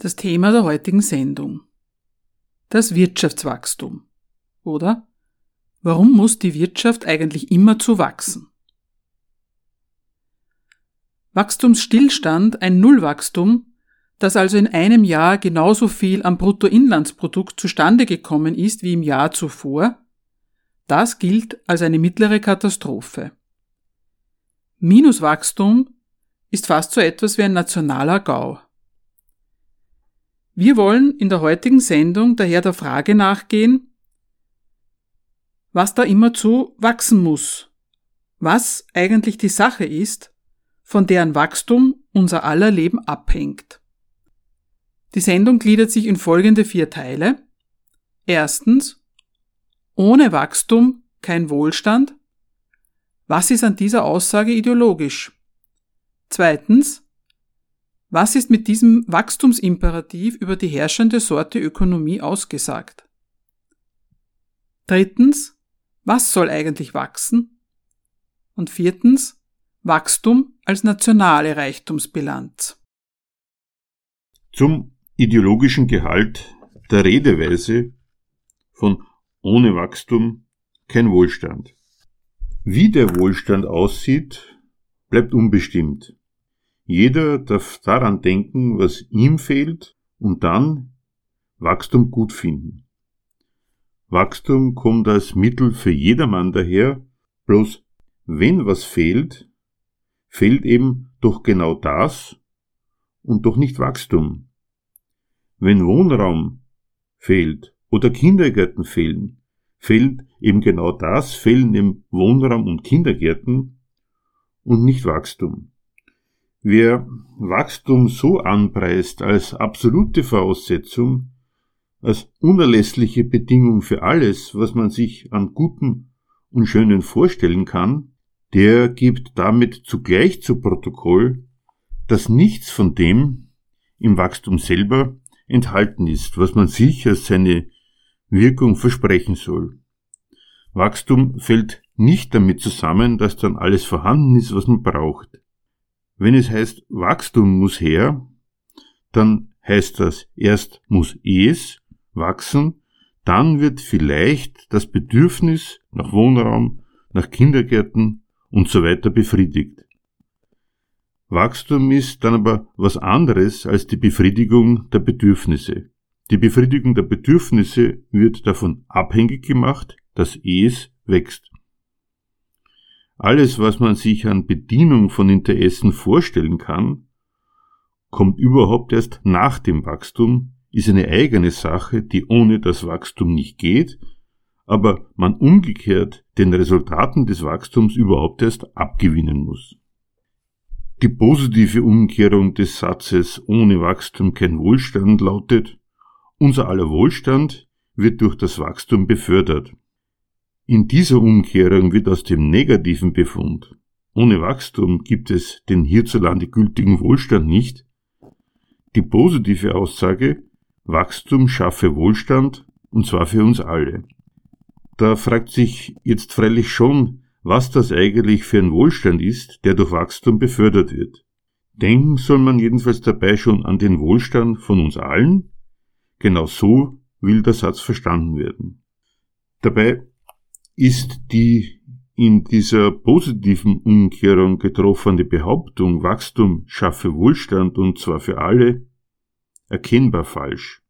Das Thema der heutigen Sendung. Das Wirtschaftswachstum. Oder? Warum muss die Wirtschaft eigentlich immer zu wachsen? Wachstumsstillstand, ein Nullwachstum, dass also in einem Jahr genauso viel am Bruttoinlandsprodukt zustande gekommen ist wie im Jahr zuvor, das gilt als eine mittlere Katastrophe. Minuswachstum ist fast so etwas wie ein nationaler Gau. Wir wollen in der heutigen Sendung daher der Frage nachgehen, was da immerzu wachsen muss, was eigentlich die Sache ist, von deren Wachstum unser aller Leben abhängt. Die Sendung gliedert sich in folgende vier Teile. Erstens, ohne Wachstum kein Wohlstand. Was ist an dieser Aussage ideologisch? Zweitens, was ist mit diesem Wachstumsimperativ über die herrschende Sorte Ökonomie ausgesagt? Drittens, was soll eigentlich wachsen? Und viertens, Wachstum als nationale Reichtumsbilanz. Zum ideologischen Gehalt der Redeweise von ohne Wachstum kein Wohlstand. Wie der Wohlstand aussieht, bleibt unbestimmt. Jeder darf daran denken, was ihm fehlt und dann Wachstum gut finden. Wachstum kommt als Mittel für jedermann daher, bloß wenn was fehlt, fehlt eben doch genau das und doch nicht Wachstum. Wenn Wohnraum fehlt oder Kindergärten fehlen, fehlt eben genau das, fehlen im Wohnraum und Kindergärten und nicht Wachstum. Wer Wachstum so anpreist als absolute Voraussetzung, als unerlässliche Bedingung für alles, was man sich an Guten und Schönen vorstellen kann, der gibt damit zugleich zu Protokoll, dass nichts von dem im Wachstum selber enthalten ist, was man sich als seine Wirkung versprechen soll. Wachstum fällt nicht damit zusammen, dass dann alles vorhanden ist, was man braucht. Wenn es heißt, Wachstum muss her, dann heißt das, erst muss es wachsen, dann wird vielleicht das Bedürfnis nach Wohnraum, nach Kindergärten und so weiter befriedigt. Wachstum ist dann aber was anderes als die Befriedigung der Bedürfnisse. Die Befriedigung der Bedürfnisse wird davon abhängig gemacht, dass es wächst. Alles, was man sich an Bedienung von Interessen vorstellen kann, kommt überhaupt erst nach dem Wachstum, ist eine eigene Sache, die ohne das Wachstum nicht geht, aber man umgekehrt den Resultaten des Wachstums überhaupt erst abgewinnen muss. Die positive Umkehrung des Satzes ohne Wachstum kein Wohlstand lautet, unser aller Wohlstand wird durch das Wachstum befördert. In dieser Umkehrung wird aus dem negativen Befund, ohne Wachstum gibt es den hierzulande gültigen Wohlstand nicht, die positive Aussage, Wachstum schaffe Wohlstand, und zwar für uns alle. Da fragt sich jetzt freilich schon, was das eigentlich für ein Wohlstand ist, der durch Wachstum befördert wird. Denken soll man jedenfalls dabei schon an den Wohlstand von uns allen. Genau so will der Satz verstanden werden. Dabei ist die in dieser positiven Umkehrung getroffene Behauptung, Wachstum schaffe Wohlstand und zwar für alle, erkennbar falsch.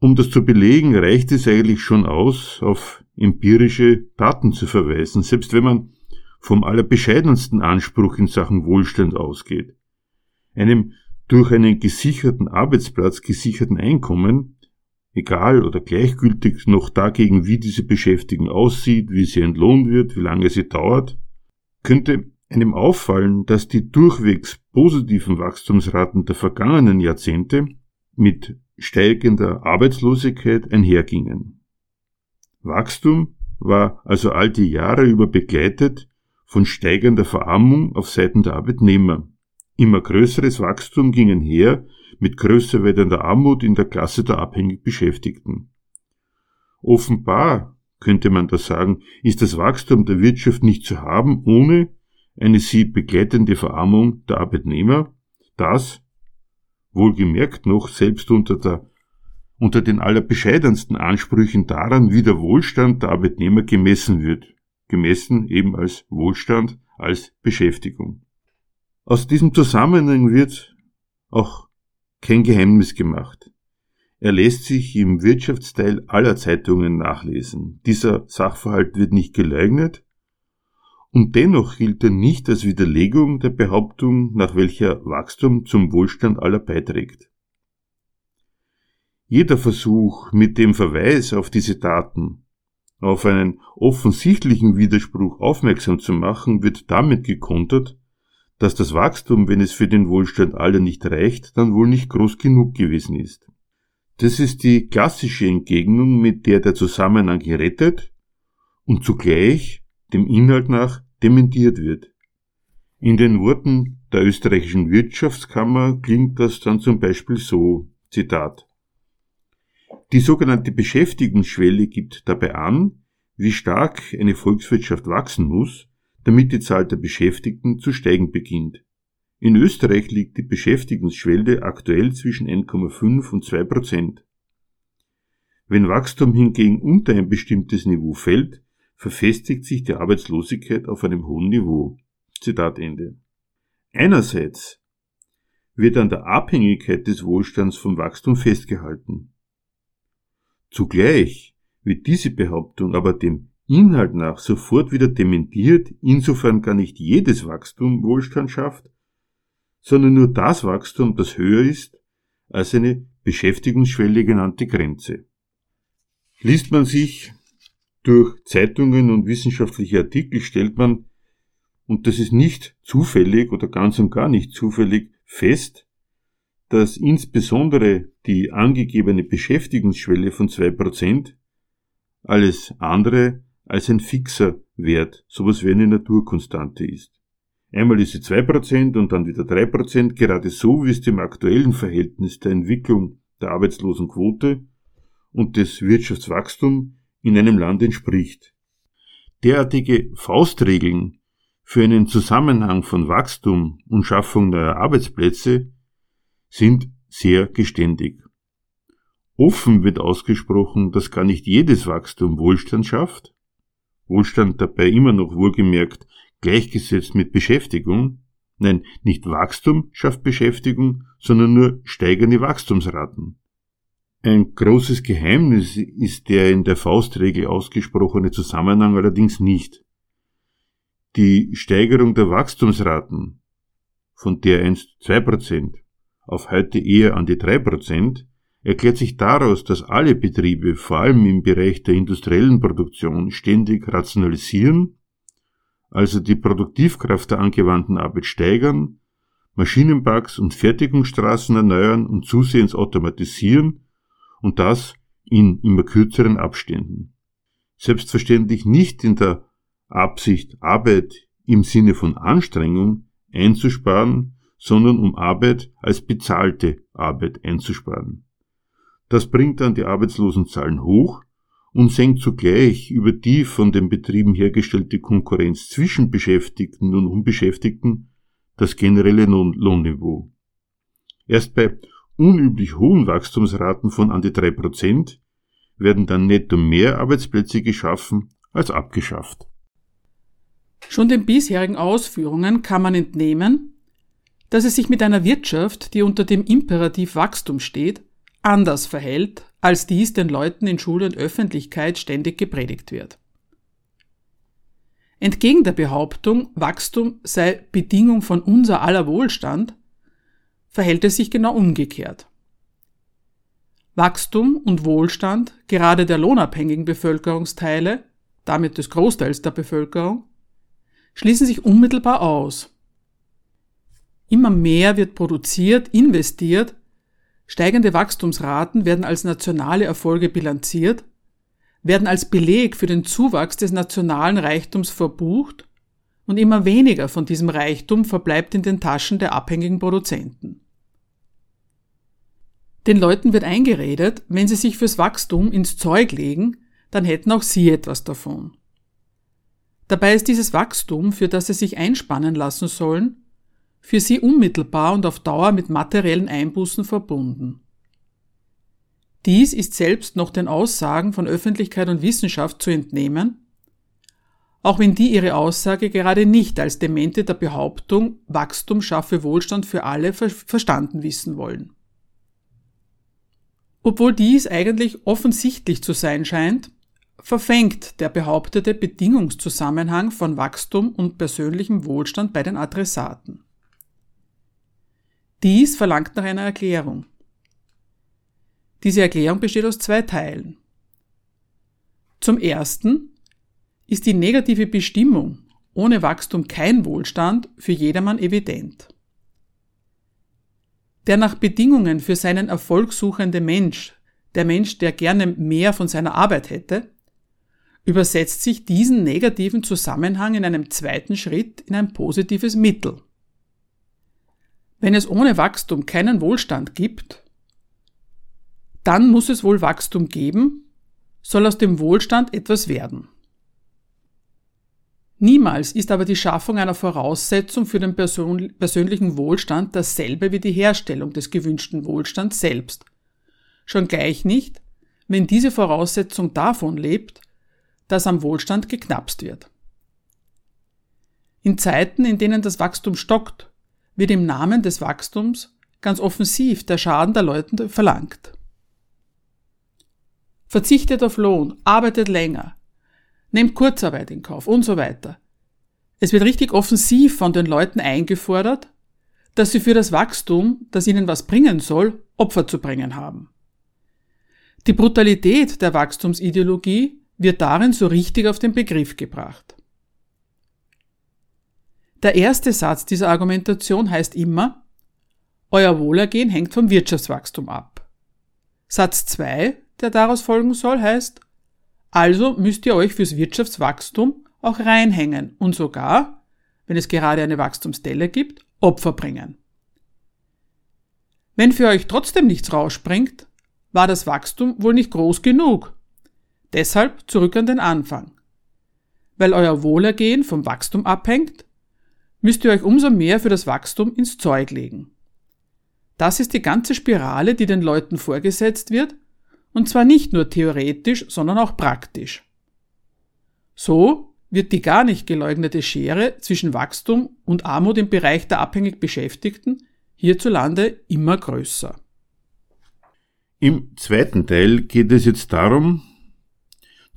Um das zu belegen, reicht es eigentlich schon aus, auf empirische Daten zu verweisen, selbst wenn man vom allerbescheidensten Anspruch in Sachen Wohlstand ausgeht. Einem durch einen gesicherten Arbeitsplatz gesicherten Einkommen, egal oder gleichgültig noch dagegen, wie diese Beschäftigung aussieht, wie sie entlohnt wird, wie lange sie dauert, könnte einem auffallen, dass die durchwegs positiven Wachstumsraten der vergangenen Jahrzehnte mit steigender Arbeitslosigkeit einhergingen. Wachstum war also all die Jahre über begleitet von steigender Verarmung auf Seiten der Arbeitnehmer. Immer größeres Wachstum ging einher mit größer werdender Armut in der Klasse der abhängig Beschäftigten. Offenbar, könnte man da sagen, ist das Wachstum der Wirtschaft nicht zu haben, ohne eine sie begleitende Verarmung der Arbeitnehmer, das, wohlgemerkt noch, selbst unter der unter den allerbescheidensten Ansprüchen daran, wie der Wohlstand der Arbeitnehmer gemessen wird, gemessen eben als Wohlstand, als Beschäftigung. Aus diesem Zusammenhang wird auch kein Geheimnis gemacht. Er lässt sich im Wirtschaftsteil aller Zeitungen nachlesen. Dieser Sachverhalt wird nicht geleugnet, und dennoch gilt er nicht als Widerlegung der Behauptung, nach welcher Wachstum zum Wohlstand aller beiträgt. Jeder Versuch, mit dem Verweis auf diese Daten auf einen offensichtlichen Widerspruch aufmerksam zu machen, wird damit gekontert, dass das Wachstum, wenn es für den Wohlstand aller nicht reicht, dann wohl nicht groß genug gewesen ist. Das ist die klassische Entgegnung, mit der der Zusammenhang gerettet und zugleich dem Inhalt nach dementiert wird. In den Worten der österreichischen Wirtschaftskammer klingt das dann zum Beispiel so, Zitat. Die sogenannte Beschäftigungsschwelle gibt dabei an, wie stark eine Volkswirtschaft wachsen muss, damit die Zahl der Beschäftigten zu steigen beginnt. In Österreich liegt die Beschäftigungsschwelle aktuell zwischen 1,5 und 2 Prozent. Wenn Wachstum hingegen unter ein bestimmtes Niveau fällt, verfestigt sich die Arbeitslosigkeit auf einem hohen Niveau. Zitat Ende. Einerseits wird an der Abhängigkeit des Wohlstands vom Wachstum festgehalten. Zugleich wird diese Behauptung aber dem Inhalt nach sofort wieder dementiert, insofern gar nicht jedes Wachstum Wohlstand schafft, sondern nur das Wachstum, das höher ist als eine Beschäftigungsschwelle genannte Grenze. Liest man sich durch Zeitungen und wissenschaftliche Artikel stellt man, und das ist nicht zufällig oder ganz und gar nicht zufällig, fest, dass insbesondere die angegebene Beschäftigungsschwelle von zwei Prozent alles andere als ein fixer Wert, sowas wie eine Naturkonstante ist. Einmal ist sie zwei Prozent und dann wieder drei Prozent, gerade so wie es dem aktuellen Verhältnis der Entwicklung der Arbeitslosenquote und des Wirtschaftswachstums in einem Land entspricht. Derartige Faustregeln für einen Zusammenhang von Wachstum und Schaffung neuer Arbeitsplätze sind sehr geständig. Offen wird ausgesprochen, dass gar nicht jedes Wachstum Wohlstand schafft, Wohlstand dabei immer noch wohlgemerkt gleichgesetzt mit Beschäftigung, nein, nicht Wachstum schafft Beschäftigung, sondern nur steigende Wachstumsraten. Ein großes Geheimnis ist der in der Faustregel ausgesprochene Zusammenhang allerdings nicht. Die Steigerung der Wachstumsraten, von der einst 2% auf heute eher an die 3%, erklärt sich daraus, dass alle Betriebe, vor allem im Bereich der industriellen Produktion, ständig rationalisieren, also die Produktivkraft der angewandten Arbeit steigern, Maschinenparks und Fertigungsstraßen erneuern und zusehends automatisieren und das in immer kürzeren Abständen. Selbstverständlich nicht in der Absicht, Arbeit im Sinne von Anstrengung einzusparen, sondern um Arbeit als bezahlte Arbeit einzusparen. Das bringt dann die Arbeitslosenzahlen hoch und senkt zugleich über die von den Betrieben hergestellte Konkurrenz zwischen Beschäftigten und Unbeschäftigten das generelle Lohnniveau. Erst bei unüblich hohen Wachstumsraten von an die drei Prozent werden dann netto mehr Arbeitsplätze geschaffen als abgeschafft. Schon den bisherigen Ausführungen kann man entnehmen, dass es sich mit einer Wirtschaft, die unter dem Imperativ Wachstum steht, anders verhält, als dies den Leuten in Schule und Öffentlichkeit ständig gepredigt wird. Entgegen der Behauptung, Wachstum sei Bedingung von unser aller Wohlstand, verhält es sich genau umgekehrt. Wachstum und Wohlstand gerade der lohnabhängigen Bevölkerungsteile, damit des Großteils der Bevölkerung, schließen sich unmittelbar aus. Immer mehr wird produziert, investiert, steigende Wachstumsraten werden als nationale Erfolge bilanziert, werden als Beleg für den Zuwachs des nationalen Reichtums verbucht und immer weniger von diesem Reichtum verbleibt in den Taschen der abhängigen Produzenten. Den Leuten wird eingeredet, wenn sie sich fürs Wachstum ins Zeug legen, dann hätten auch sie etwas davon. Dabei ist dieses Wachstum, für das sie sich einspannen lassen sollen, für sie unmittelbar und auf Dauer mit materiellen Einbußen verbunden. Dies ist selbst noch den Aussagen von Öffentlichkeit und Wissenschaft zu entnehmen, auch wenn die ihre Aussage gerade nicht als Demente der Behauptung Wachstum schaffe Wohlstand für alle ver verstanden wissen wollen. Obwohl dies eigentlich offensichtlich zu sein scheint, verfängt der behauptete Bedingungszusammenhang von Wachstum und persönlichem Wohlstand bei den Adressaten. Dies verlangt nach einer Erklärung. Diese Erklärung besteht aus zwei Teilen. Zum ersten ist die negative Bestimmung ohne Wachstum kein Wohlstand für jedermann evident. Der nach Bedingungen für seinen Erfolg suchende Mensch, der Mensch, der gerne mehr von seiner Arbeit hätte, übersetzt sich diesen negativen Zusammenhang in einem zweiten Schritt in ein positives Mittel. Wenn es ohne Wachstum keinen Wohlstand gibt, dann muss es wohl Wachstum geben, soll aus dem Wohlstand etwas werden. Niemals ist aber die Schaffung einer Voraussetzung für den persönlichen Wohlstand dasselbe wie die Herstellung des gewünschten Wohlstands selbst. Schon gleich nicht, wenn diese Voraussetzung davon lebt, dass am Wohlstand geknapst wird. In Zeiten, in denen das Wachstum stockt, wird im Namen des Wachstums ganz offensiv der Schaden der Leute verlangt. Verzichtet auf Lohn, arbeitet länger, nehmt Kurzarbeit in Kauf und so weiter. Es wird richtig offensiv von den Leuten eingefordert, dass sie für das Wachstum, das ihnen was bringen soll, Opfer zu bringen haben. Die Brutalität der Wachstumsideologie wird darin so richtig auf den Begriff gebracht. Der erste Satz dieser Argumentation heißt immer, euer Wohlergehen hängt vom Wirtschaftswachstum ab. Satz 2, der daraus folgen soll, heißt, also müsst ihr euch fürs Wirtschaftswachstum auch reinhängen und sogar, wenn es gerade eine Wachstumsdelle gibt, Opfer bringen. Wenn für euch trotzdem nichts rausspringt, war das Wachstum wohl nicht groß genug Deshalb zurück an den Anfang. Weil euer Wohlergehen vom Wachstum abhängt, müsst ihr euch umso mehr für das Wachstum ins Zeug legen. Das ist die ganze Spirale, die den Leuten vorgesetzt wird, und zwar nicht nur theoretisch, sondern auch praktisch. So wird die gar nicht geleugnete Schere zwischen Wachstum und Armut im Bereich der abhängig Beschäftigten hierzulande immer größer. Im zweiten Teil geht es jetzt darum,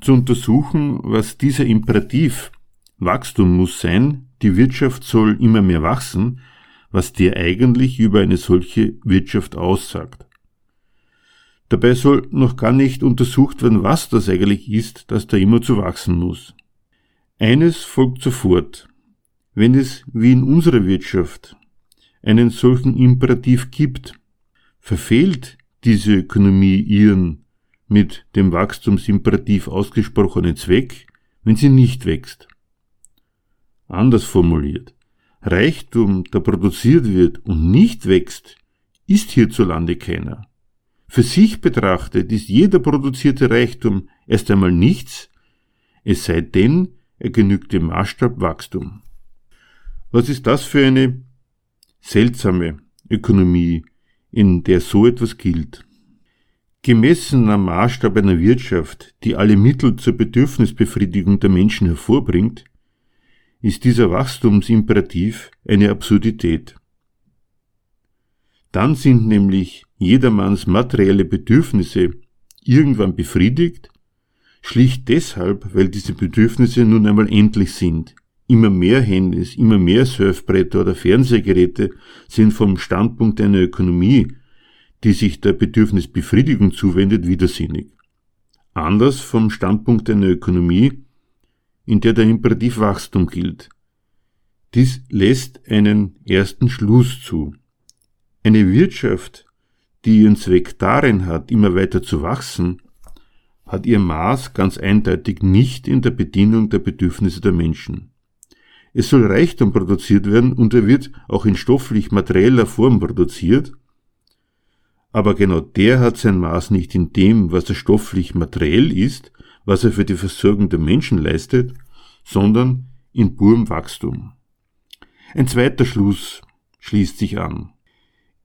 zu untersuchen, was dieser Imperativ Wachstum muss sein, die Wirtschaft soll immer mehr wachsen, was der eigentlich über eine solche Wirtschaft aussagt. Dabei soll noch gar nicht untersucht werden, was das eigentlich ist, das da immer zu wachsen muss. Eines folgt sofort. Wenn es, wie in unserer Wirtschaft, einen solchen Imperativ gibt, verfehlt diese Ökonomie ihren mit dem Wachstumsimperativ ausgesprochenen Zweck, wenn sie nicht wächst. Anders formuliert, Reichtum, der produziert wird und nicht wächst, ist hierzulande keiner. Für sich betrachtet ist jeder produzierte Reichtum erst einmal nichts, es sei denn, er genügt dem Maßstab Wachstum. Was ist das für eine seltsame Ökonomie, in der so etwas gilt? Gemessen am Maßstab einer Wirtschaft, die alle Mittel zur Bedürfnisbefriedigung der Menschen hervorbringt, ist dieser Wachstumsimperativ eine Absurdität. Dann sind nämlich jedermanns materielle Bedürfnisse irgendwann befriedigt, schlicht deshalb, weil diese Bedürfnisse nun einmal endlich sind. Immer mehr Handys, immer mehr Surfbretter oder Fernsehgeräte sind vom Standpunkt einer Ökonomie die sich der Bedürfnisbefriedigung zuwendet, widersinnig. Anders vom Standpunkt einer Ökonomie, in der der Imperativ Wachstum gilt. Dies lässt einen ersten Schluss zu. Eine Wirtschaft, die ihren Zweck darin hat, immer weiter zu wachsen, hat ihr Maß ganz eindeutig nicht in der Bedienung der Bedürfnisse der Menschen. Es soll Reichtum produziert werden und er wird auch in stofflich materieller Form produziert, aber genau der hat sein Maß nicht in dem, was er stofflich materiell ist, was er für die Versorgung der Menschen leistet, sondern in purem Wachstum. Ein zweiter Schluss schließt sich an.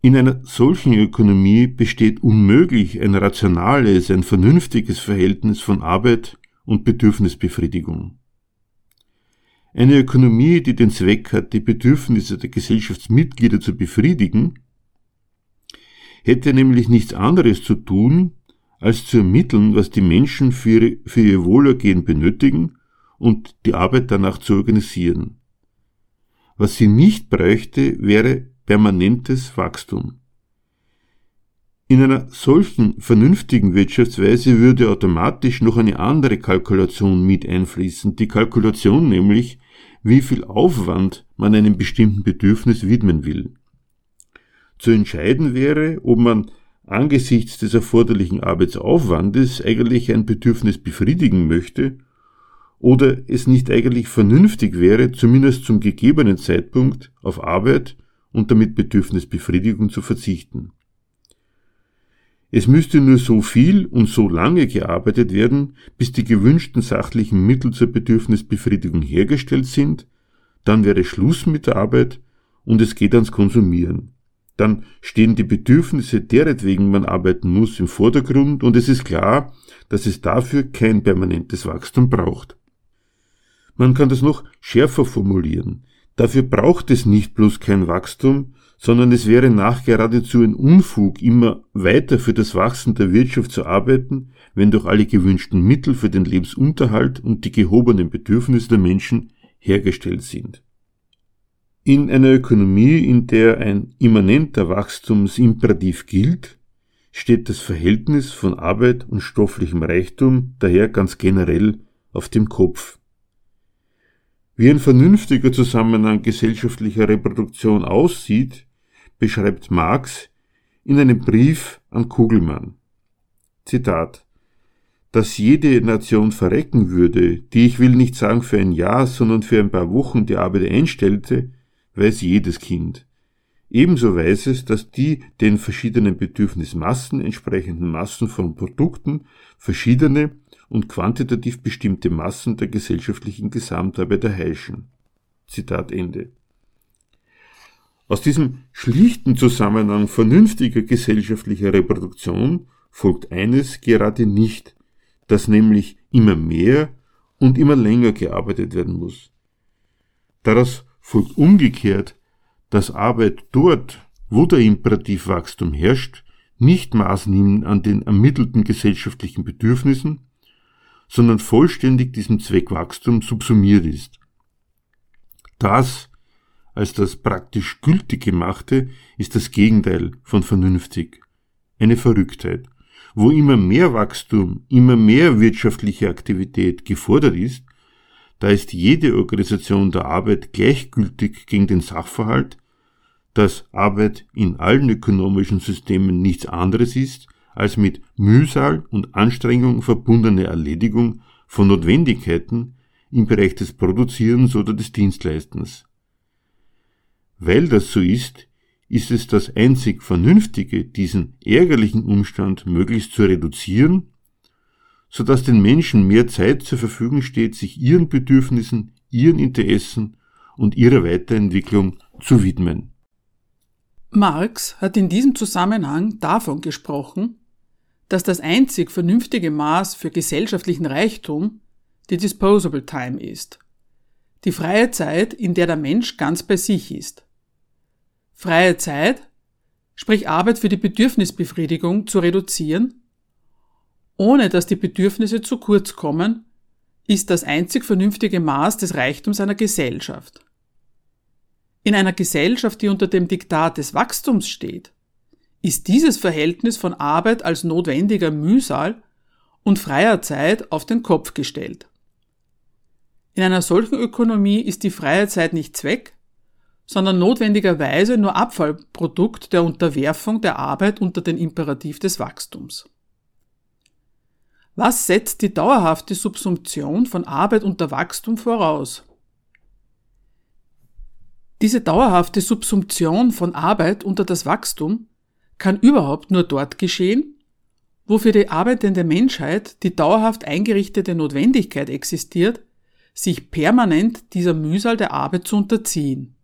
In einer solchen Ökonomie besteht unmöglich ein rationales, ein vernünftiges Verhältnis von Arbeit und Bedürfnisbefriedigung. Eine Ökonomie, die den Zweck hat, die Bedürfnisse der Gesellschaftsmitglieder zu befriedigen, hätte nämlich nichts anderes zu tun, als zu ermitteln, was die Menschen für, für ihr Wohlergehen benötigen und die Arbeit danach zu organisieren. Was sie nicht bräuchte, wäre permanentes Wachstum. In einer solchen vernünftigen Wirtschaftsweise würde automatisch noch eine andere Kalkulation mit einfließen, die Kalkulation nämlich, wie viel Aufwand man einem bestimmten Bedürfnis widmen will. Zu entscheiden wäre, ob man angesichts des erforderlichen Arbeitsaufwandes eigentlich ein Bedürfnis befriedigen möchte oder es nicht eigentlich vernünftig wäre, zumindest zum gegebenen Zeitpunkt auf Arbeit und damit Bedürfnisbefriedigung zu verzichten. Es müsste nur so viel und so lange gearbeitet werden, bis die gewünschten sachlichen Mittel zur Bedürfnisbefriedigung hergestellt sind, dann wäre Schluss mit der Arbeit und es geht ans Konsumieren dann stehen die Bedürfnisse deretwegen man arbeiten muss im Vordergrund und es ist klar, dass es dafür kein permanentes Wachstum braucht. Man kann das noch schärfer formulieren. Dafür braucht es nicht bloß kein Wachstum, sondern es wäre nachgeradezu ein Unfug, immer weiter für das Wachsen der Wirtschaft zu arbeiten, wenn doch alle gewünschten Mittel für den Lebensunterhalt und die gehobenen Bedürfnisse der Menschen hergestellt sind. In einer Ökonomie, in der ein immanenter Wachstumsimperativ gilt, steht das Verhältnis von Arbeit und stofflichem Reichtum daher ganz generell auf dem Kopf. Wie ein vernünftiger Zusammenhang gesellschaftlicher Reproduktion aussieht, beschreibt Marx in einem Brief an Kugelmann. Zitat dass jede Nation verrecken würde, die ich will nicht sagen für ein Jahr, sondern für ein paar Wochen die Arbeit einstellte, weiß jedes Kind. Ebenso weiß es, dass die den verschiedenen Bedürfnismassen entsprechenden Massen von Produkten verschiedene und quantitativ bestimmte Massen der gesellschaftlichen Gesamtarbeit erheischen. Zitat Ende. Aus diesem schlichten Zusammenhang vernünftiger gesellschaftlicher Reproduktion folgt eines gerade nicht, dass nämlich immer mehr und immer länger gearbeitet werden muss. Daraus folgt umgekehrt, dass Arbeit dort, wo der Imperativwachstum herrscht, nicht Maß an den ermittelten gesellschaftlichen Bedürfnissen, sondern vollständig diesem Zweckwachstum subsumiert ist. Das als das praktisch gültig gemachte ist das Gegenteil von vernünftig, eine Verrücktheit. Wo immer mehr Wachstum, immer mehr wirtschaftliche Aktivität gefordert ist, da ist jede Organisation der Arbeit gleichgültig gegen den Sachverhalt, dass Arbeit in allen ökonomischen Systemen nichts anderes ist als mit Mühsal und Anstrengung verbundene Erledigung von Notwendigkeiten im Bereich des Produzierens oder des Dienstleistens. Weil das so ist, ist es das einzig Vernünftige, diesen ärgerlichen Umstand möglichst zu reduzieren sodass den Menschen mehr Zeit zur Verfügung steht, sich ihren Bedürfnissen, ihren Interessen und ihrer Weiterentwicklung zu widmen. Marx hat in diesem Zusammenhang davon gesprochen, dass das einzig vernünftige Maß für gesellschaftlichen Reichtum die Disposable Time ist, die freie Zeit, in der der Mensch ganz bei sich ist. Freie Zeit, sprich Arbeit für die Bedürfnisbefriedigung zu reduzieren ohne dass die Bedürfnisse zu kurz kommen, ist das einzig vernünftige Maß des Reichtums einer Gesellschaft. In einer Gesellschaft, die unter dem Diktat des Wachstums steht, ist dieses Verhältnis von Arbeit als notwendiger Mühsal und freier Zeit auf den Kopf gestellt. In einer solchen Ökonomie ist die freie Zeit nicht Zweck, sondern notwendigerweise nur Abfallprodukt der Unterwerfung der Arbeit unter den Imperativ des Wachstums. Was setzt die dauerhafte Subsumption von Arbeit unter Wachstum voraus? Diese dauerhafte Subsumption von Arbeit unter das Wachstum kann überhaupt nur dort geschehen, wo für die arbeitende Menschheit die dauerhaft eingerichtete Notwendigkeit existiert, sich permanent dieser Mühsal der Arbeit zu unterziehen.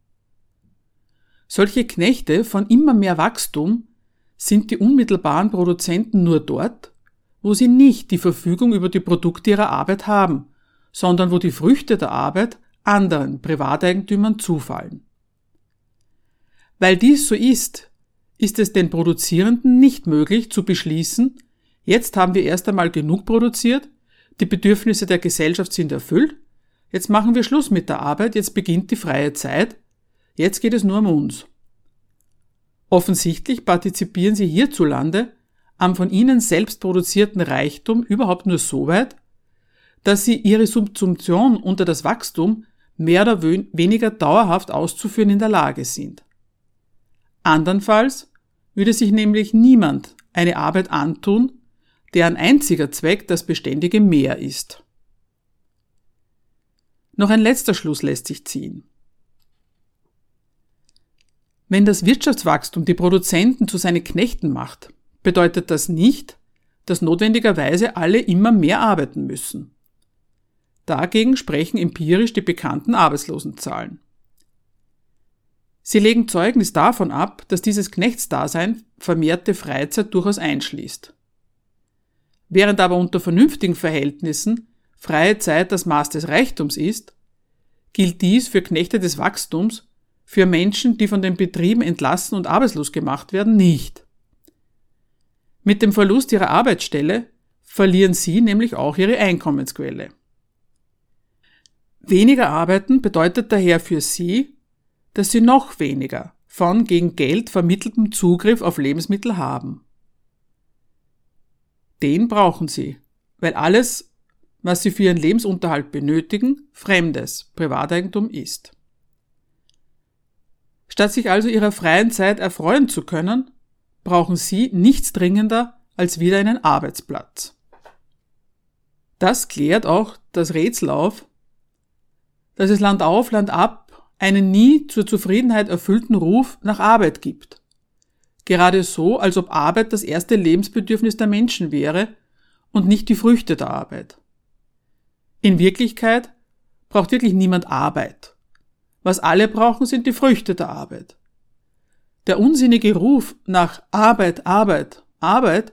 Solche Knechte von immer mehr Wachstum sind die unmittelbaren Produzenten nur dort, wo sie nicht die Verfügung über die Produkte ihrer Arbeit haben, sondern wo die Früchte der Arbeit anderen Privateigentümern zufallen. Weil dies so ist, ist es den Produzierenden nicht möglich zu beschließen, jetzt haben wir erst einmal genug produziert, die Bedürfnisse der Gesellschaft sind erfüllt, jetzt machen wir Schluss mit der Arbeit, jetzt beginnt die freie Zeit, jetzt geht es nur um uns. Offensichtlich partizipieren sie hierzulande am von ihnen selbst produzierten Reichtum überhaupt nur so weit, dass sie ihre Subsumption unter das Wachstum mehr oder weniger dauerhaft auszuführen in der Lage sind. Andernfalls würde sich nämlich niemand eine Arbeit antun, deren einziger Zweck das beständige Mehr ist. Noch ein letzter Schluss lässt sich ziehen. Wenn das Wirtschaftswachstum die Produzenten zu seinen Knechten macht, bedeutet das nicht, dass notwendigerweise alle immer mehr arbeiten müssen. Dagegen sprechen empirisch die bekannten Arbeitslosenzahlen. Sie legen Zeugnis davon ab, dass dieses Knechtsdasein vermehrte Freizeit durchaus einschließt. Während aber unter vernünftigen Verhältnissen freie Zeit das Maß des Reichtums ist, gilt dies für Knechte des Wachstums, für Menschen, die von den Betrieben entlassen und arbeitslos gemacht werden, nicht. Mit dem Verlust ihrer Arbeitsstelle verlieren sie nämlich auch ihre Einkommensquelle. Weniger arbeiten bedeutet daher für sie dass sie noch weniger von gegen Geld vermitteltem Zugriff auf Lebensmittel haben. Den brauchen sie, weil alles, was sie für ihren Lebensunterhalt benötigen, fremdes Privateigentum ist. Statt sich also ihrer freien Zeit erfreuen zu können, brauchen sie nichts dringender als wieder einen Arbeitsplatz. Das klärt auch das Rätsel auf, dass es Land auf, Land ab einen nie zur Zufriedenheit erfüllten Ruf nach Arbeit gibt. Gerade so, als ob Arbeit das erste Lebensbedürfnis der Menschen wäre und nicht die Früchte der Arbeit. In Wirklichkeit braucht wirklich niemand Arbeit. Was alle brauchen, sind die Früchte der Arbeit. Der unsinnige Ruf nach Arbeit, Arbeit, Arbeit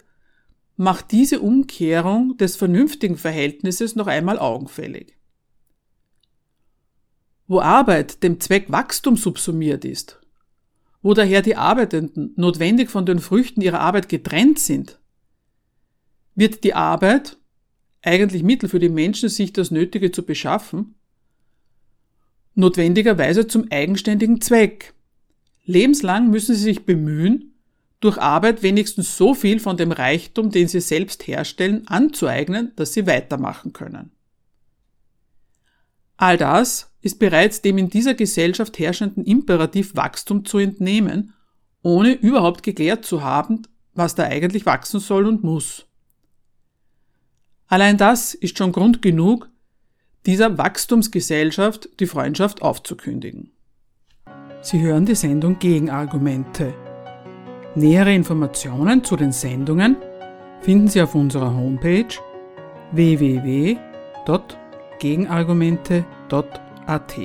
macht diese Umkehrung des vernünftigen Verhältnisses noch einmal augenfällig. Wo Arbeit dem Zweck Wachstum subsumiert ist, wo daher die Arbeitenden notwendig von den Früchten ihrer Arbeit getrennt sind, wird die Arbeit, eigentlich Mittel für die Menschen, sich das Nötige zu beschaffen, notwendigerweise zum eigenständigen Zweck. Lebenslang müssen sie sich bemühen, durch Arbeit wenigstens so viel von dem Reichtum, den sie selbst herstellen, anzueignen, dass sie weitermachen können. All das ist bereits dem in dieser Gesellschaft herrschenden Imperativ Wachstum zu entnehmen, ohne überhaupt geklärt zu haben, was da eigentlich wachsen soll und muss. Allein das ist schon Grund genug, dieser Wachstumsgesellschaft die Freundschaft aufzukündigen. Sie hören die Sendung Gegenargumente. Nähere Informationen zu den Sendungen finden Sie auf unserer Homepage www gegenargumente.at.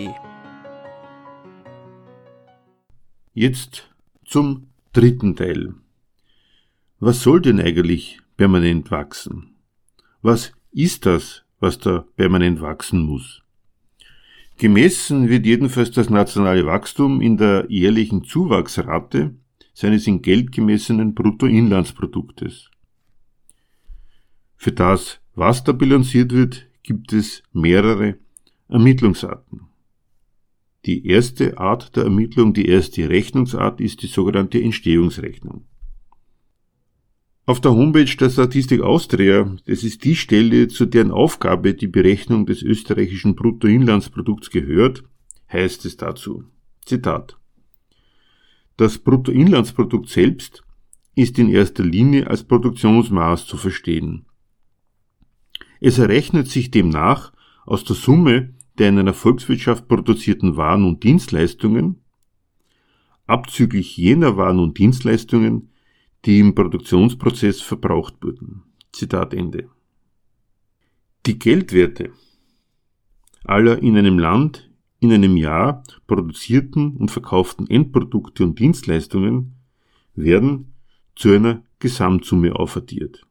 Jetzt zum dritten Teil. Was soll denn eigentlich permanent wachsen? Was ist das, was da permanent wachsen muss? Gemessen wird jedenfalls das nationale Wachstum in der jährlichen Zuwachsrate seines in Geld gemessenen Bruttoinlandsproduktes. Für das, was da bilanziert wird, gibt es mehrere Ermittlungsarten. Die erste Art der Ermittlung, die erste Rechnungsart ist die sogenannte Entstehungsrechnung. Auf der Homepage der Statistik Austria, das ist die Stelle, zu deren Aufgabe die Berechnung des österreichischen Bruttoinlandsprodukts gehört, heißt es dazu. Zitat. Das Bruttoinlandsprodukt selbst ist in erster Linie als Produktionsmaß zu verstehen. Es errechnet sich demnach aus der Summe der in einer Volkswirtschaft produzierten Waren und Dienstleistungen, abzüglich jener Waren und Dienstleistungen, die im Produktionsprozess verbraucht wurden. Zitat Ende. Die Geldwerte aller in einem Land in einem Jahr produzierten und verkauften Endprodukte und Dienstleistungen werden zu einer Gesamtsumme aufaddiert.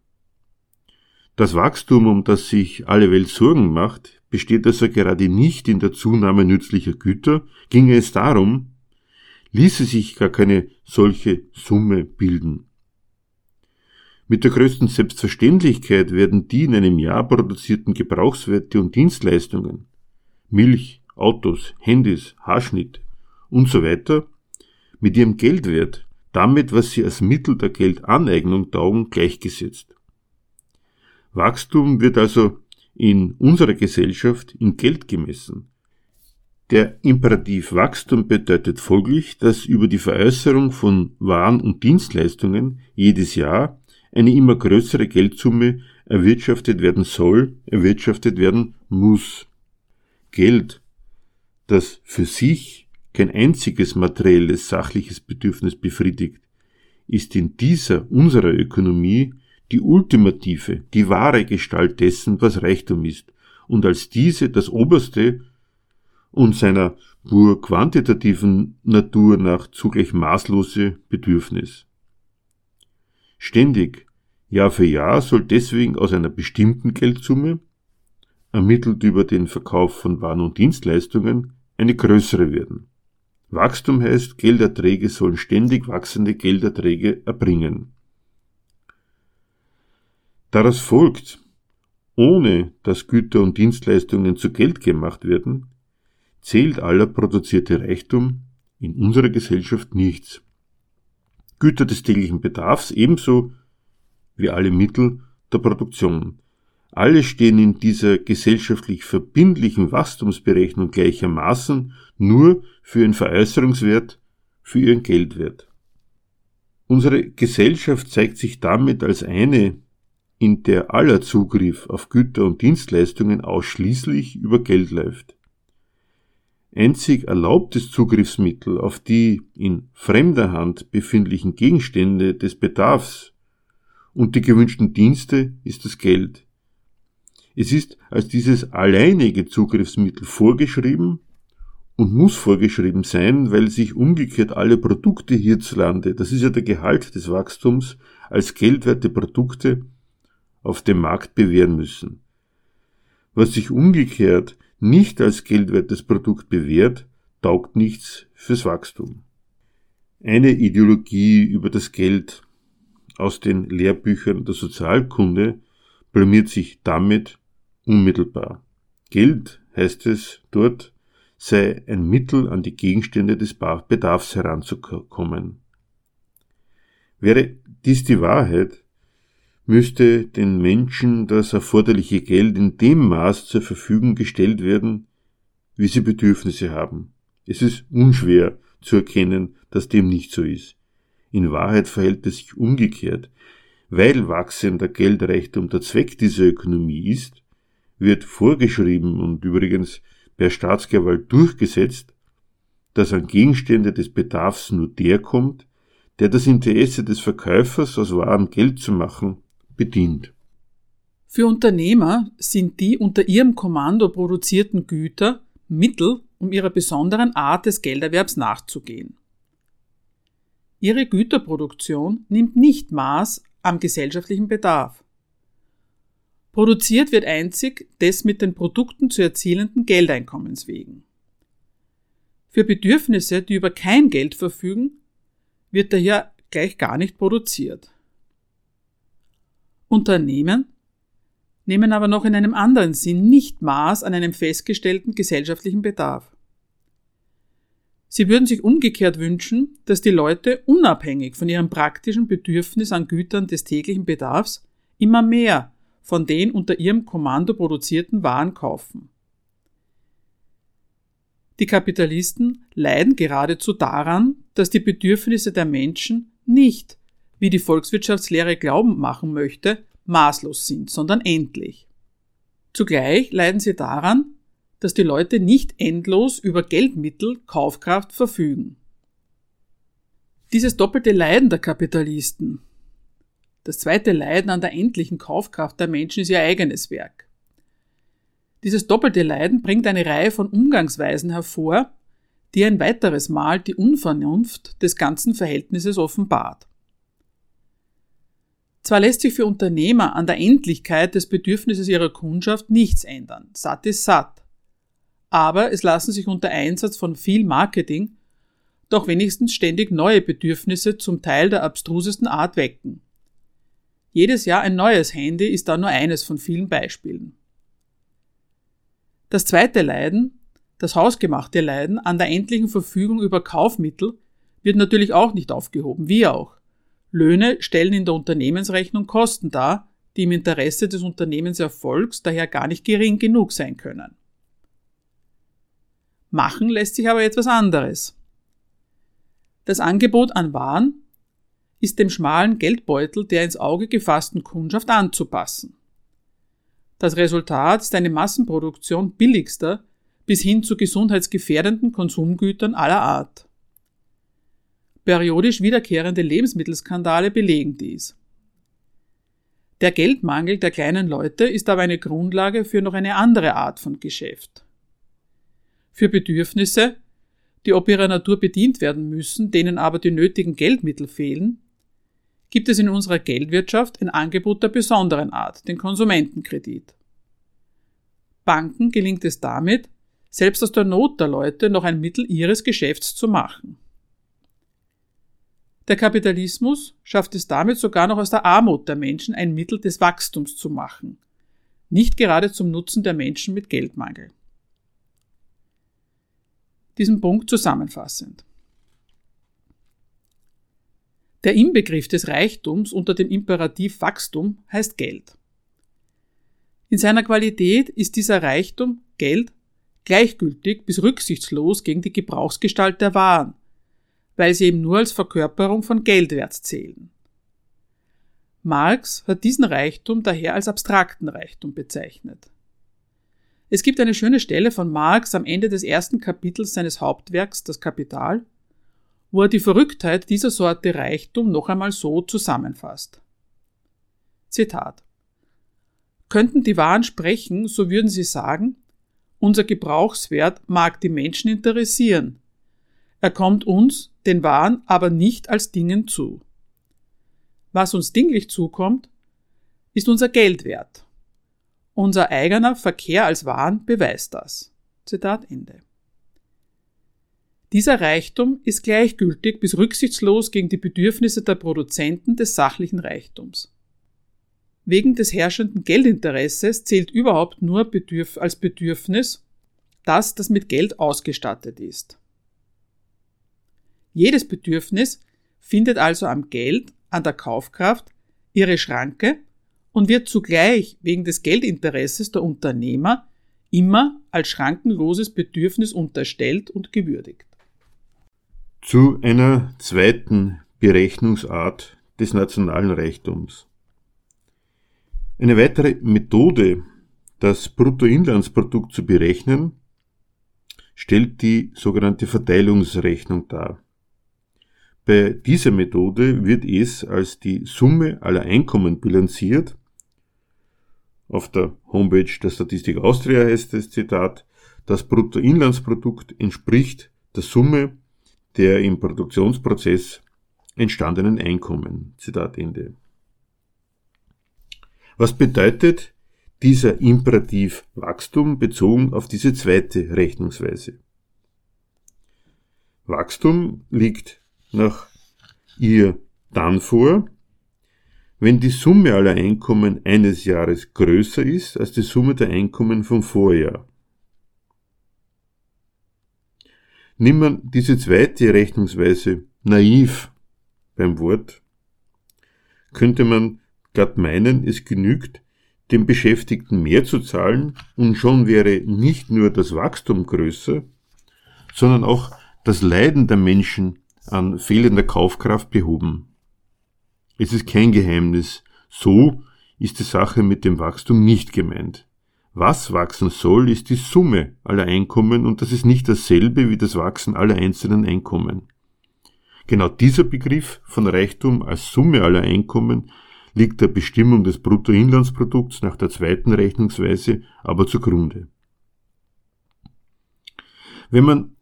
Das Wachstum, um das sich alle Welt Sorgen macht, besteht also gerade nicht in der Zunahme nützlicher Güter, ginge es darum, ließe sich gar keine solche Summe bilden. Mit der größten Selbstverständlichkeit werden die in einem Jahr produzierten Gebrauchswerte und Dienstleistungen Milch, Autos, Handys, Haarschnitt und so weiter mit ihrem Geldwert damit, was sie als Mittel der Geldaneignung taugen, gleichgesetzt. Wachstum wird also in unserer Gesellschaft in Geld gemessen. Der Imperativ Wachstum bedeutet folglich, dass über die Veräußerung von Waren und Dienstleistungen jedes Jahr eine immer größere Geldsumme erwirtschaftet werden soll, erwirtschaftet werden muss. Geld, das für sich kein einziges materielles sachliches Bedürfnis befriedigt, ist in dieser unserer Ökonomie die ultimative, die wahre Gestalt dessen, was Reichtum ist, und als diese das oberste und seiner pur quantitativen Natur nach zugleich maßlose Bedürfnis. Ständig, Jahr für Jahr soll deswegen aus einer bestimmten Geldsumme, ermittelt über den Verkauf von Waren und Dienstleistungen, eine größere werden. Wachstum heißt, Gelderträge sollen ständig wachsende Gelderträge erbringen. Daraus folgt, ohne dass Güter und Dienstleistungen zu Geld gemacht werden, zählt aller produzierte Reichtum in unserer Gesellschaft nichts. Güter des täglichen Bedarfs ebenso wie alle Mittel der Produktion. Alle stehen in dieser gesellschaftlich verbindlichen Wachstumsberechnung gleichermaßen nur für ihren Veräußerungswert, für ihren Geldwert. Unsere Gesellschaft zeigt sich damit als eine, in der aller Zugriff auf Güter und Dienstleistungen ausschließlich über Geld läuft. Einzig erlaubtes Zugriffsmittel auf die in fremder Hand befindlichen Gegenstände des Bedarfs und die gewünschten Dienste ist das Geld. Es ist als dieses alleinige Zugriffsmittel vorgeschrieben und muss vorgeschrieben sein, weil sich umgekehrt alle Produkte hierzulande, das ist ja der Gehalt des Wachstums, als geldwerte Produkte auf dem Markt bewähren müssen. Was sich umgekehrt nicht als geldwertes Produkt bewährt, taugt nichts fürs Wachstum. Eine Ideologie über das Geld aus den Lehrbüchern der Sozialkunde blamiert sich damit unmittelbar. Geld, heißt es dort, sei ein Mittel, an die Gegenstände des Bedarfs heranzukommen. Wäre dies die Wahrheit, müsste den Menschen das erforderliche Geld in dem Maß zur Verfügung gestellt werden, wie sie Bedürfnisse haben. Es ist unschwer zu erkennen, dass dem nicht so ist. In Wahrheit verhält es sich umgekehrt. Weil wachsender Geldreichtum der Zweck dieser Ökonomie ist, wird vorgeschrieben und übrigens per Staatsgewalt durchgesetzt, dass an Gegenstände des Bedarfs nur der kommt, der das Interesse des Verkäufers aus Waren Geld zu machen bedient. Für Unternehmer sind die unter ihrem Kommando produzierten Güter Mittel, um ihrer besonderen Art des Gelderwerbs nachzugehen. Ihre Güterproduktion nimmt nicht Maß am gesellschaftlichen Bedarf. Produziert wird einzig des mit den Produkten zu erzielenden Geldeinkommens wegen. Für Bedürfnisse, die über kein Geld verfügen, wird daher gleich gar nicht produziert. Unternehmen nehmen aber noch in einem anderen Sinn nicht Maß an einem festgestellten gesellschaftlichen Bedarf. Sie würden sich umgekehrt wünschen, dass die Leute unabhängig von ihrem praktischen Bedürfnis an Gütern des täglichen Bedarfs immer mehr von den unter ihrem Kommando produzierten Waren kaufen. Die Kapitalisten leiden geradezu daran, dass die Bedürfnisse der Menschen nicht, wie die Volkswirtschaftslehre glauben machen möchte, maßlos sind, sondern endlich. Zugleich leiden sie daran, dass die Leute nicht endlos über Geldmittel, Kaufkraft verfügen. Dieses doppelte Leiden der Kapitalisten, das zweite Leiden an der endlichen Kaufkraft der Menschen ist ihr eigenes Werk. Dieses doppelte Leiden bringt eine Reihe von Umgangsweisen hervor, die ein weiteres Mal die Unvernunft des ganzen Verhältnisses offenbart. Zwar lässt sich für Unternehmer an der Endlichkeit des Bedürfnisses ihrer Kundschaft nichts ändern, satt ist satt, aber es lassen sich unter Einsatz von viel Marketing doch wenigstens ständig neue Bedürfnisse zum Teil der abstrusesten Art wecken. Jedes Jahr ein neues Handy ist da nur eines von vielen Beispielen. Das zweite Leiden, das hausgemachte Leiden an der endlichen Verfügung über Kaufmittel, wird natürlich auch nicht aufgehoben, wie auch. Löhne stellen in der Unternehmensrechnung Kosten dar, die im Interesse des Unternehmenserfolgs daher gar nicht gering genug sein können. Machen lässt sich aber etwas anderes. Das Angebot an Waren ist dem schmalen Geldbeutel der ins Auge gefassten Kundschaft anzupassen. Das Resultat ist eine Massenproduktion billigster bis hin zu gesundheitsgefährdenden Konsumgütern aller Art. Periodisch wiederkehrende Lebensmittelskandale belegen dies. Der Geldmangel der kleinen Leute ist aber eine Grundlage für noch eine andere Art von Geschäft. Für Bedürfnisse, die ob ihrer Natur bedient werden müssen, denen aber die nötigen Geldmittel fehlen, gibt es in unserer Geldwirtschaft ein Angebot der besonderen Art, den Konsumentenkredit. Banken gelingt es damit, selbst aus der Not der Leute noch ein Mittel ihres Geschäfts zu machen. Der Kapitalismus schafft es damit sogar noch aus der Armut der Menschen ein Mittel des Wachstums zu machen, nicht gerade zum Nutzen der Menschen mit Geldmangel. Diesen Punkt zusammenfassend. Der Inbegriff des Reichtums unter dem Imperativ Wachstum heißt Geld. In seiner Qualität ist dieser Reichtum, Geld, gleichgültig bis rücksichtslos gegen die Gebrauchsgestalt der Waren, weil sie eben nur als Verkörperung von Geldwert zählen. Marx hat diesen Reichtum daher als abstrakten Reichtum bezeichnet. Es gibt eine schöne Stelle von Marx am Ende des ersten Kapitels seines Hauptwerks Das Kapital, wo er die Verrücktheit dieser Sorte Reichtum noch einmal so zusammenfasst. Zitat Könnten die Waren sprechen, so würden sie sagen, unser Gebrauchswert mag die Menschen interessieren. Er kommt uns, den Waren, aber nicht als Dingen zu. Was uns dinglich zukommt, ist unser Geldwert. Unser eigener Verkehr als Waren beweist das. Zitat Ende. Dieser Reichtum ist gleichgültig bis rücksichtslos gegen die Bedürfnisse der Produzenten des sachlichen Reichtums. Wegen des herrschenden Geldinteresses zählt überhaupt nur Bedürf als Bedürfnis das, das mit Geld ausgestattet ist. Jedes Bedürfnis findet also am Geld, an der Kaufkraft ihre Schranke und wird zugleich wegen des Geldinteresses der Unternehmer immer als schrankenloses Bedürfnis unterstellt und gewürdigt zu einer zweiten Berechnungsart des nationalen Reichtums. Eine weitere Methode, das Bruttoinlandsprodukt zu berechnen, stellt die sogenannte Verteilungsrechnung dar. Bei dieser Methode wird es als die Summe aller Einkommen bilanziert. Auf der Homepage der Statistik Austria heißt es Zitat, das Bruttoinlandsprodukt entspricht der Summe der im Produktionsprozess entstandenen Einkommen. Zitat Ende. Was bedeutet dieser Imperativ Wachstum bezogen auf diese zweite Rechnungsweise? Wachstum liegt nach ihr dann vor, wenn die Summe aller Einkommen eines Jahres größer ist als die Summe der Einkommen vom Vorjahr. Nimmt man diese zweite Rechnungsweise naiv beim Wort, könnte man glatt meinen, es genügt, dem Beschäftigten mehr zu zahlen und schon wäre nicht nur das Wachstum größer, sondern auch das Leiden der Menschen an fehlender Kaufkraft behoben. Es ist kein Geheimnis, so ist die Sache mit dem Wachstum nicht gemeint. Was wachsen soll, ist die Summe aller Einkommen und das ist nicht dasselbe wie das Wachsen aller einzelnen Einkommen. Genau dieser Begriff von Reichtum als Summe aller Einkommen liegt der Bestimmung des Bruttoinlandsprodukts nach der zweiten Rechnungsweise aber zugrunde. Wenn man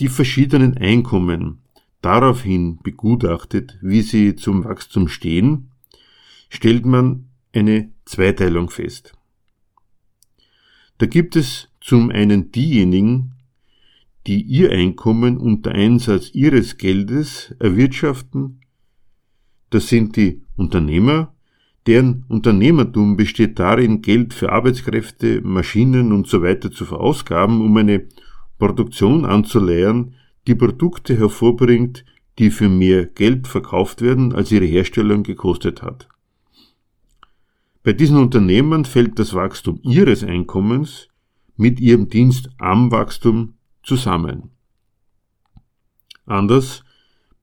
die verschiedenen Einkommen daraufhin begutachtet, wie sie zum Wachstum stehen, stellt man eine Zweiteilung fest. Da gibt es zum einen diejenigen, die ihr Einkommen unter Einsatz ihres Geldes erwirtschaften. Das sind die Unternehmer, deren Unternehmertum besteht darin, Geld für Arbeitskräfte, Maschinen und so zu verausgaben, um eine Produktion anzuleiern, die Produkte hervorbringt, die für mehr Geld verkauft werden, als ihre Herstellung gekostet hat. Bei diesen Unternehmern fällt das Wachstum ihres Einkommens mit ihrem Dienst am Wachstum zusammen. Anders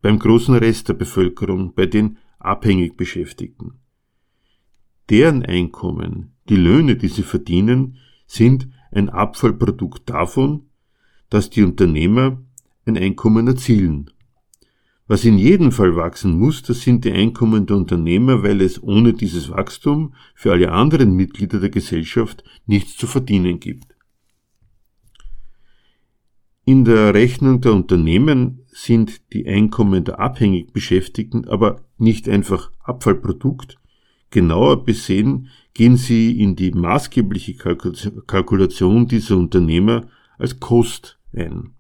beim großen Rest der Bevölkerung, bei den abhängig Beschäftigten. Deren Einkommen, die Löhne, die sie verdienen, sind ein Abfallprodukt davon, dass die Unternehmer ein Einkommen erzielen was in jedem Fall wachsen muss, das sind die Einkommen der Unternehmer, weil es ohne dieses Wachstum für alle anderen Mitglieder der Gesellschaft nichts zu verdienen gibt. In der Rechnung der Unternehmen sind die Einkommen der abhängig Beschäftigten aber nicht einfach Abfallprodukt. Genauer besehen gehen sie in die maßgebliche Kalkulation dieser Unternehmer als Kost ein.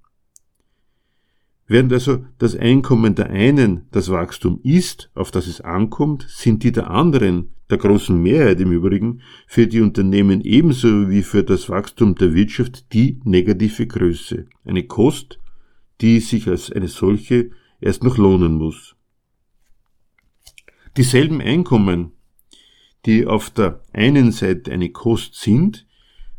Während also das Einkommen der einen das Wachstum ist, auf das es ankommt, sind die der anderen, der großen Mehrheit im Übrigen, für die Unternehmen ebenso wie für das Wachstum der Wirtschaft die negative Größe, eine Kost, die sich als eine solche erst noch lohnen muss. Dieselben Einkommen, die auf der einen Seite eine Kost sind,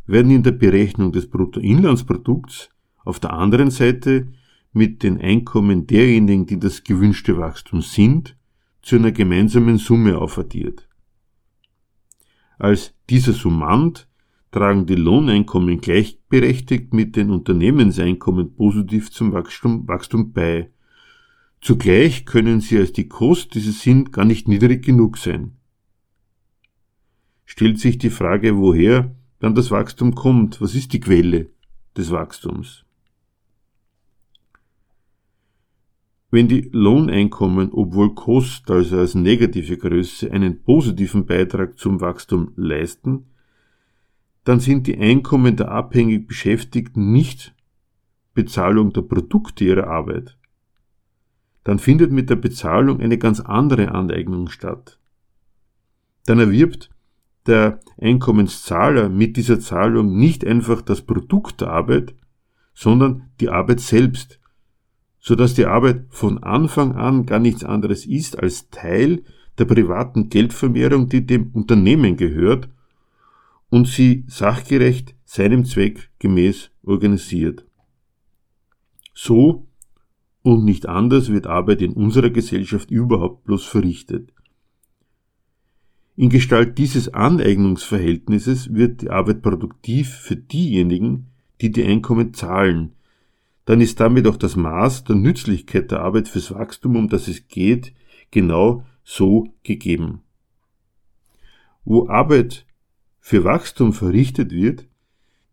werden in der Berechnung des Bruttoinlandsprodukts auf der anderen Seite mit den Einkommen derjenigen, die das gewünschte Wachstum sind, zu einer gemeinsamen Summe aufaddiert. Als dieser Summand tragen die Lohneinkommen gleichberechtigt mit den Unternehmenseinkommen positiv zum Wachstum, Wachstum bei. Zugleich können sie als die Kost, die sie sind, gar nicht niedrig genug sein. Stellt sich die Frage, woher dann das Wachstum kommt, was ist die Quelle des Wachstums? Wenn die Lohneinkommen, obwohl Kost, also als negative Größe, einen positiven Beitrag zum Wachstum leisten, dann sind die Einkommen der abhängig Beschäftigten nicht Bezahlung der Produkte ihrer Arbeit. Dann findet mit der Bezahlung eine ganz andere Aneignung statt. Dann erwirbt der Einkommenszahler mit dieser Zahlung nicht einfach das Produkt der Arbeit, sondern die Arbeit selbst, so dass die Arbeit von Anfang an gar nichts anderes ist als Teil der privaten Geldvermehrung, die dem Unternehmen gehört und sie sachgerecht seinem Zweck gemäß organisiert. So und nicht anders wird Arbeit in unserer Gesellschaft überhaupt bloß verrichtet. In Gestalt dieses Aneignungsverhältnisses wird die Arbeit produktiv für diejenigen, die die Einkommen zahlen, dann ist damit auch das Maß der Nützlichkeit der Arbeit fürs Wachstum, um das es geht, genau so gegeben. Wo Arbeit für Wachstum verrichtet wird,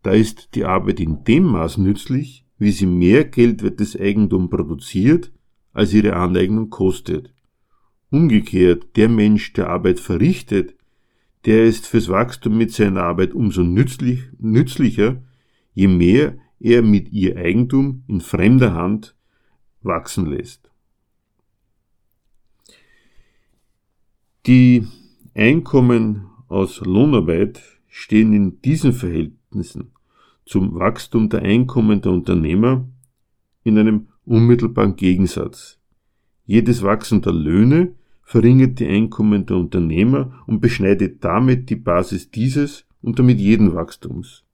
da ist die Arbeit in dem Maß nützlich, wie sie mehr geldwertes Eigentum produziert, als ihre Aneignung kostet. Umgekehrt, der Mensch, der Arbeit verrichtet, der ist fürs Wachstum mit seiner Arbeit umso nützlich, nützlicher, je mehr er mit ihr Eigentum in fremder Hand wachsen lässt. Die Einkommen aus Lohnarbeit stehen in diesen Verhältnissen zum Wachstum der Einkommen der Unternehmer in einem unmittelbaren Gegensatz. Jedes Wachsen der Löhne verringert die Einkommen der Unternehmer und beschneidet damit die Basis dieses und damit jeden Wachstums.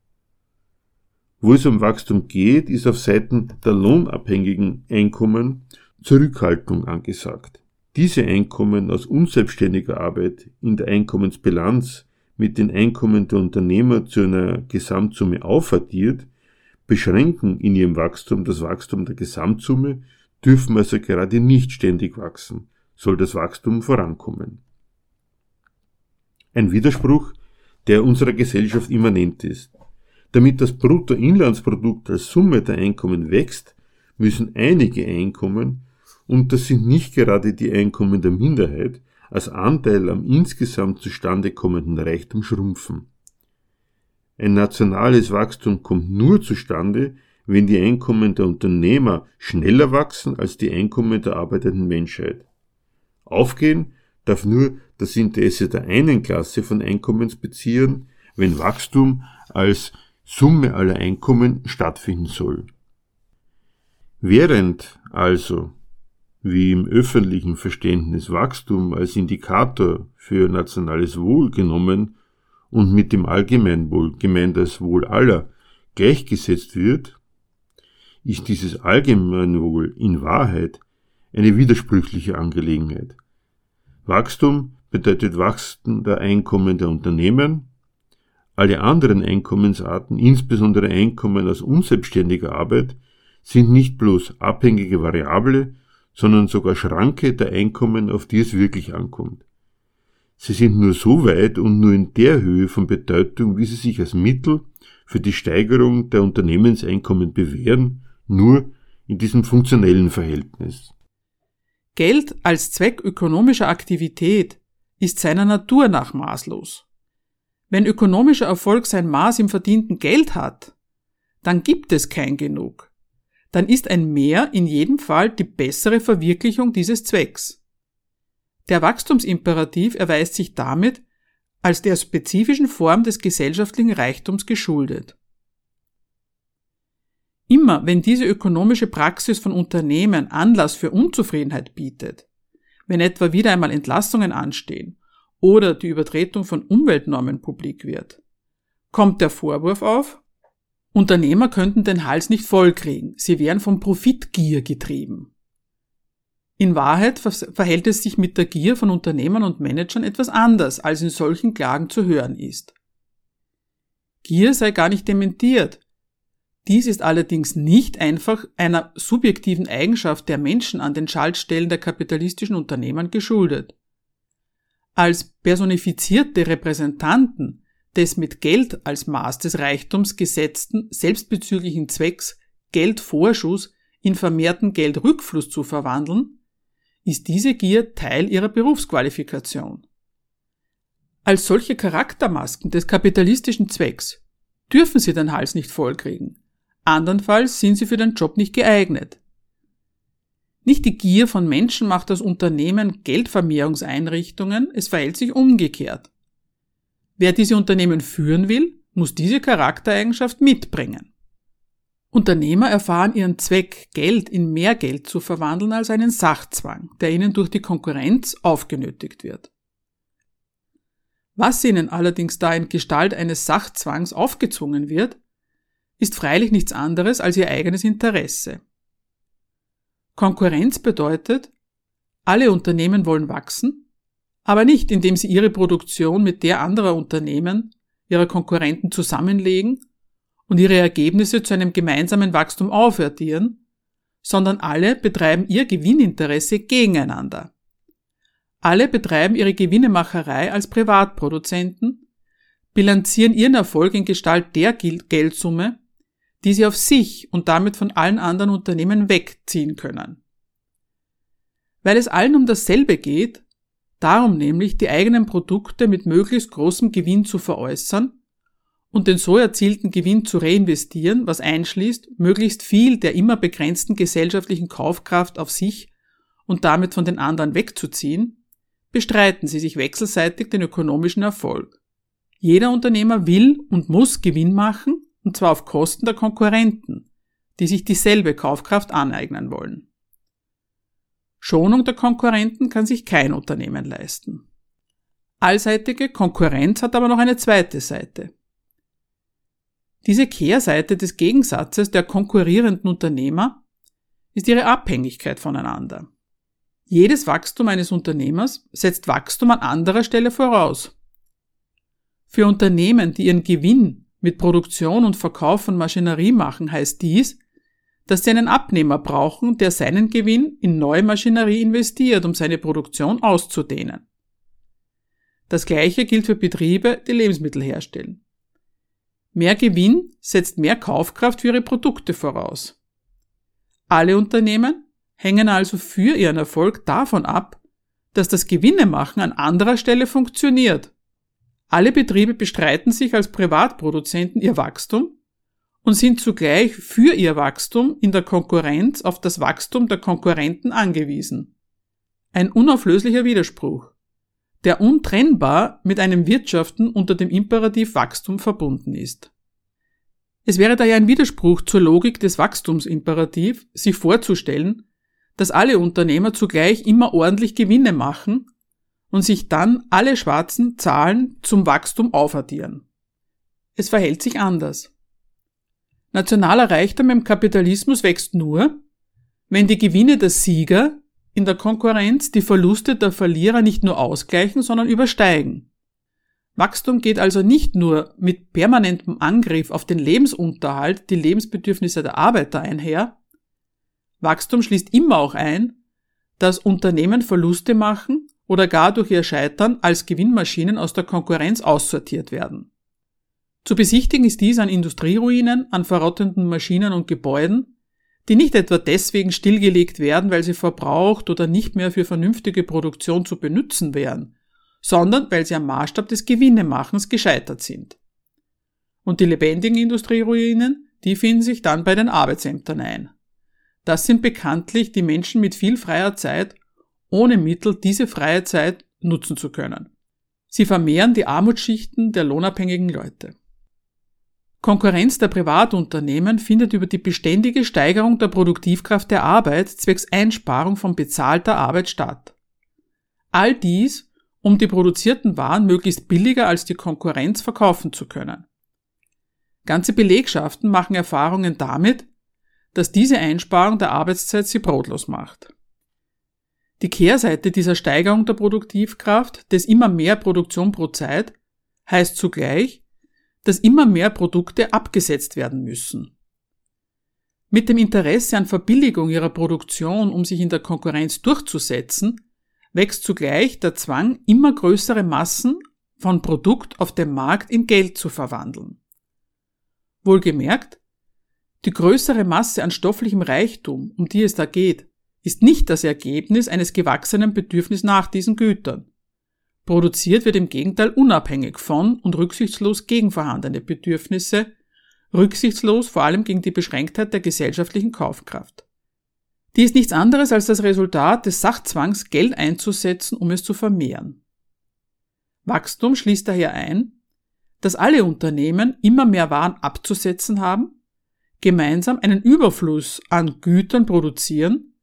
Wo es um Wachstum geht, ist auf Seiten der lohnabhängigen Einkommen Zurückhaltung angesagt. Diese Einkommen aus unselbstständiger Arbeit in der Einkommensbilanz mit den Einkommen der Unternehmer zu einer Gesamtsumme aufaddiert, beschränken in ihrem Wachstum das Wachstum der Gesamtsumme, dürfen also gerade nicht ständig wachsen, soll das Wachstum vorankommen. Ein Widerspruch, der unserer Gesellschaft immanent ist. Damit das Bruttoinlandsprodukt als Summe der Einkommen wächst, müssen einige Einkommen, und das sind nicht gerade die Einkommen der Minderheit, als Anteil am insgesamt zustande kommenden Reichtum schrumpfen. Ein nationales Wachstum kommt nur zustande, wenn die Einkommen der Unternehmer schneller wachsen als die Einkommen der arbeitenden Menschheit. Aufgehen darf nur das Interesse der einen Klasse von Einkommensbeziehern, wenn Wachstum als Summe aller Einkommen stattfinden soll. Während also wie im öffentlichen Verständnis Wachstum als Indikator für nationales Wohl genommen und mit dem Allgemeinwohl gemeint als Wohl aller gleichgesetzt wird, ist dieses Allgemeinwohl in Wahrheit eine widersprüchliche Angelegenheit. Wachstum bedeutet Wachstum der Einkommen der Unternehmen, alle anderen Einkommensarten, insbesondere Einkommen aus unselbstständiger Arbeit, sind nicht bloß abhängige Variable, sondern sogar Schranke der Einkommen, auf die es wirklich ankommt. Sie sind nur so weit und nur in der Höhe von Bedeutung, wie sie sich als Mittel für die Steigerung der Unternehmenseinkommen bewähren, nur in diesem funktionellen Verhältnis. Geld als Zweck ökonomischer Aktivität ist seiner Natur nach maßlos. Wenn ökonomischer Erfolg sein Maß im verdienten Geld hat, dann gibt es kein Genug dann ist ein Mehr in jedem Fall die bessere Verwirklichung dieses Zwecks. Der Wachstumsimperativ erweist sich damit als der spezifischen Form des gesellschaftlichen Reichtums geschuldet. Immer wenn diese ökonomische Praxis von Unternehmen Anlass für Unzufriedenheit bietet, wenn etwa wieder einmal Entlassungen anstehen oder die Übertretung von Umweltnormen publik wird, kommt der Vorwurf auf, Unternehmer könnten den Hals nicht vollkriegen, sie wären von Profitgier getrieben. In Wahrheit verhält es sich mit der Gier von Unternehmern und Managern etwas anders, als in solchen Klagen zu hören ist. Gier sei gar nicht dementiert. Dies ist allerdings nicht einfach einer subjektiven Eigenschaft der Menschen an den Schaltstellen der kapitalistischen Unternehmen geschuldet. Als personifizierte Repräsentanten des mit Geld als Maß des Reichtums gesetzten selbstbezüglichen Zwecks Geldvorschuss in vermehrten Geldrückfluss zu verwandeln, ist diese Gier Teil ihrer Berufsqualifikation. Als solche Charaktermasken des kapitalistischen Zwecks dürfen sie den Hals nicht vollkriegen, andernfalls sind sie für den Job nicht geeignet. Nicht die Gier von Menschen macht das Unternehmen Geldvermehrungseinrichtungen, es verhält sich umgekehrt. Wer diese Unternehmen führen will, muss diese Charaktereigenschaft mitbringen. Unternehmer erfahren ihren Zweck, Geld in mehr Geld zu verwandeln, als einen Sachzwang, der ihnen durch die Konkurrenz aufgenötigt wird. Was ihnen allerdings da in Gestalt eines Sachzwangs aufgezwungen wird, ist freilich nichts anderes als ihr eigenes Interesse. Konkurrenz bedeutet, alle Unternehmen wollen wachsen aber nicht indem sie ihre Produktion mit der anderer Unternehmen, ihrer Konkurrenten zusammenlegen und ihre Ergebnisse zu einem gemeinsamen Wachstum aufwertieren, sondern alle betreiben ihr Gewinninteresse gegeneinander. Alle betreiben ihre Gewinnemacherei als Privatproduzenten, bilanzieren ihren Erfolg in Gestalt der Geldsumme, die sie auf sich und damit von allen anderen Unternehmen wegziehen können. Weil es allen um dasselbe geht, Darum nämlich die eigenen Produkte mit möglichst großem Gewinn zu veräußern und den so erzielten Gewinn zu reinvestieren, was einschließt, möglichst viel der immer begrenzten gesellschaftlichen Kaufkraft auf sich und damit von den anderen wegzuziehen, bestreiten sie sich wechselseitig den ökonomischen Erfolg. Jeder Unternehmer will und muss Gewinn machen, und zwar auf Kosten der Konkurrenten, die sich dieselbe Kaufkraft aneignen wollen. Schonung der Konkurrenten kann sich kein Unternehmen leisten. Allseitige Konkurrenz hat aber noch eine zweite Seite. Diese Kehrseite des Gegensatzes der konkurrierenden Unternehmer ist ihre Abhängigkeit voneinander. Jedes Wachstum eines Unternehmers setzt Wachstum an anderer Stelle voraus. Für Unternehmen, die ihren Gewinn mit Produktion und Verkauf von Maschinerie machen, heißt dies, dass sie einen Abnehmer brauchen, der seinen Gewinn in neue Maschinerie investiert, um seine Produktion auszudehnen. Das gleiche gilt für Betriebe, die Lebensmittel herstellen. Mehr Gewinn setzt mehr Kaufkraft für ihre Produkte voraus. Alle Unternehmen hängen also für ihren Erfolg davon ab, dass das Gewinnemachen an anderer Stelle funktioniert. Alle Betriebe bestreiten sich als Privatproduzenten ihr Wachstum und sind zugleich für ihr Wachstum in der Konkurrenz auf das Wachstum der Konkurrenten angewiesen. Ein unauflöslicher Widerspruch der untrennbar mit einem Wirtschaften unter dem Imperativ Wachstum verbunden ist. Es wäre daher ein Widerspruch zur Logik des Wachstumsimperativ, sich vorzustellen, dass alle Unternehmer zugleich immer ordentlich Gewinne machen und sich dann alle schwarzen Zahlen zum Wachstum aufaddieren. Es verhält sich anders. Nationaler Reichtum im Kapitalismus wächst nur, wenn die Gewinne der Sieger in der Konkurrenz die Verluste der Verlierer nicht nur ausgleichen, sondern übersteigen. Wachstum geht also nicht nur mit permanentem Angriff auf den Lebensunterhalt, die Lebensbedürfnisse der Arbeiter einher. Wachstum schließt immer auch ein, dass Unternehmen Verluste machen oder gar durch ihr Scheitern als Gewinnmaschinen aus der Konkurrenz aussortiert werden. Zu besichtigen ist dies an Industrieruinen, an verrottenden Maschinen und Gebäuden, die nicht etwa deswegen stillgelegt werden, weil sie verbraucht oder nicht mehr für vernünftige Produktion zu benutzen wären, sondern weil sie am Maßstab des Gewinnemachens gescheitert sind. Und die lebendigen Industrieruinen, die finden sich dann bei den Arbeitsämtern ein. Das sind bekanntlich die Menschen mit viel freier Zeit, ohne Mittel diese freie Zeit nutzen zu können. Sie vermehren die Armutsschichten der lohnabhängigen Leute. Konkurrenz der Privatunternehmen findet über die beständige Steigerung der Produktivkraft der Arbeit zwecks Einsparung von bezahlter Arbeit statt. All dies, um die produzierten Waren möglichst billiger als die Konkurrenz verkaufen zu können. Ganze Belegschaften machen Erfahrungen damit, dass diese Einsparung der Arbeitszeit sie brotlos macht. Die Kehrseite dieser Steigerung der Produktivkraft, des immer mehr Produktion pro Zeit, heißt zugleich, dass immer mehr Produkte abgesetzt werden müssen. Mit dem Interesse an Verbilligung ihrer Produktion, um sich in der Konkurrenz durchzusetzen, wächst zugleich der Zwang, immer größere Massen von Produkt auf dem Markt in Geld zu verwandeln. Wohlgemerkt, die größere Masse an stofflichem Reichtum, um die es da geht, ist nicht das Ergebnis eines gewachsenen Bedürfnisses nach diesen Gütern. Produziert wird im Gegenteil unabhängig von und rücksichtslos gegen vorhandene Bedürfnisse, rücksichtslos vor allem gegen die Beschränktheit der gesellschaftlichen Kaufkraft. Die ist nichts anderes als das Resultat des Sachzwangs, Geld einzusetzen, um es zu vermehren. Wachstum schließt daher ein, dass alle Unternehmen immer mehr Waren abzusetzen haben, gemeinsam einen Überfluss an Gütern produzieren,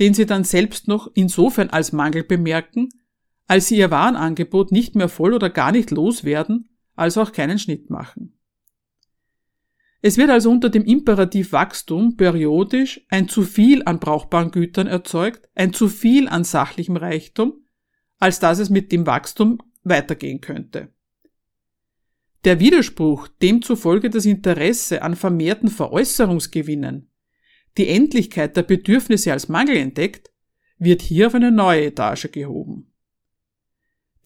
den sie dann selbst noch insofern als Mangel bemerken, als sie ihr Warenangebot nicht mehr voll oder gar nicht loswerden, also auch keinen Schnitt machen. Es wird also unter dem Imperativ Wachstum periodisch ein zu viel an brauchbaren Gütern erzeugt, ein zu viel an sachlichem Reichtum, als dass es mit dem Wachstum weitergehen könnte. Der Widerspruch, demzufolge das Interesse an vermehrten Veräußerungsgewinnen, die Endlichkeit der Bedürfnisse als Mangel entdeckt, wird hier auf eine neue Etage gehoben.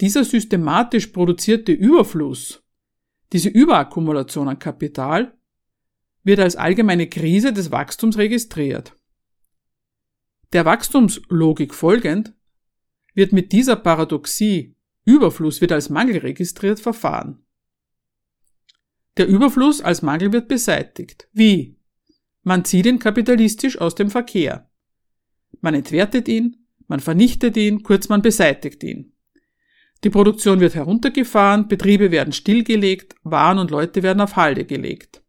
Dieser systematisch produzierte Überfluss, diese Überakkumulation an Kapital, wird als allgemeine Krise des Wachstums registriert. Der Wachstumslogik folgend wird mit dieser Paradoxie Überfluss wird als Mangel registriert verfahren. Der Überfluss als Mangel wird beseitigt. Wie? Man zieht ihn kapitalistisch aus dem Verkehr. Man entwertet ihn, man vernichtet ihn, kurz man beseitigt ihn. Die Produktion wird heruntergefahren, Betriebe werden stillgelegt, Waren und Leute werden auf Halde gelegt.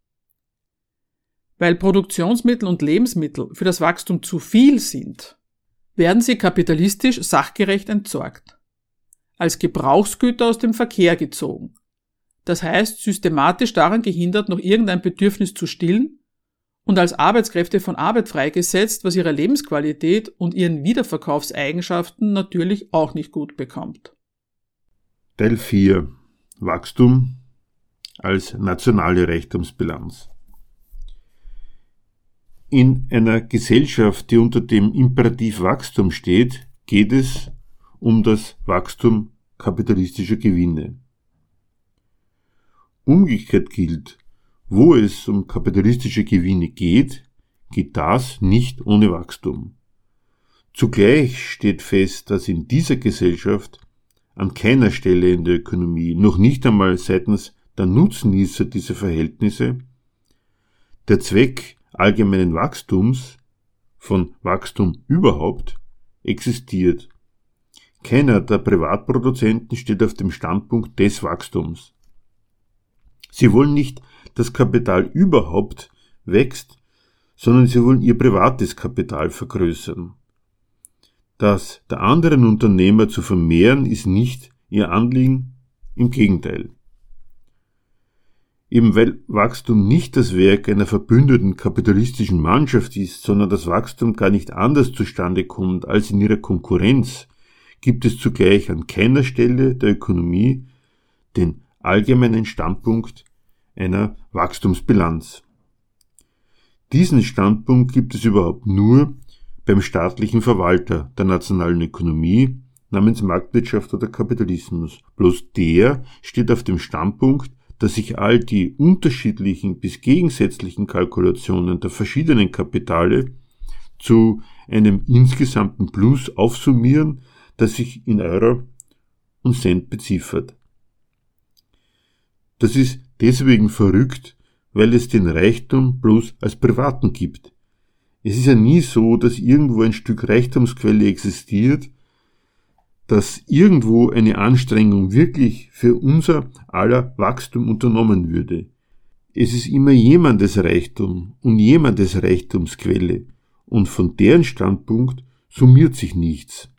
Weil Produktionsmittel und Lebensmittel für das Wachstum zu viel sind, werden sie kapitalistisch sachgerecht entsorgt. Als Gebrauchsgüter aus dem Verkehr gezogen. das heißt systematisch daran gehindert, noch irgendein Bedürfnis zu stillen und als Arbeitskräfte von Arbeit freigesetzt, was ihre Lebensqualität und ihren Wiederverkaufseigenschaften natürlich auch nicht gut bekommt. Teil 4 Wachstum als nationale Reichtumsbilanz. In einer Gesellschaft, die unter dem Imperativ Wachstum steht, geht es um das Wachstum kapitalistischer Gewinne. Umgekehrt gilt, wo es um kapitalistische Gewinne geht, geht das nicht ohne Wachstum. Zugleich steht fest, dass in dieser Gesellschaft an keiner Stelle in der Ökonomie, noch nicht einmal seitens der Nutznießer dieser Verhältnisse, der Zweck allgemeinen Wachstums, von Wachstum überhaupt, existiert. Keiner der Privatproduzenten steht auf dem Standpunkt des Wachstums. Sie wollen nicht, dass Kapital überhaupt wächst, sondern sie wollen ihr privates Kapital vergrößern. Das der anderen Unternehmer zu vermehren ist nicht ihr Anliegen, im Gegenteil. Eben weil Wachstum nicht das Werk einer verbündeten kapitalistischen Mannschaft ist, sondern das Wachstum gar nicht anders zustande kommt als in ihrer Konkurrenz, gibt es zugleich an keiner Stelle der Ökonomie den allgemeinen Standpunkt einer Wachstumsbilanz. Diesen Standpunkt gibt es überhaupt nur beim staatlichen Verwalter der nationalen Ökonomie namens Marktwirtschaft oder Kapitalismus. Bloß der steht auf dem Standpunkt, dass sich all die unterschiedlichen bis gegensätzlichen Kalkulationen der verschiedenen Kapitale zu einem insgesamten Plus aufsummieren, das sich in Euro und Cent beziffert. Das ist deswegen verrückt, weil es den Reichtum bloß als privaten gibt. Es ist ja nie so, dass irgendwo ein Stück Reichtumsquelle existiert, dass irgendwo eine Anstrengung wirklich für unser aller Wachstum unternommen würde. Es ist immer jemandes Reichtum und jemandes Reichtumsquelle und von deren Standpunkt summiert sich nichts.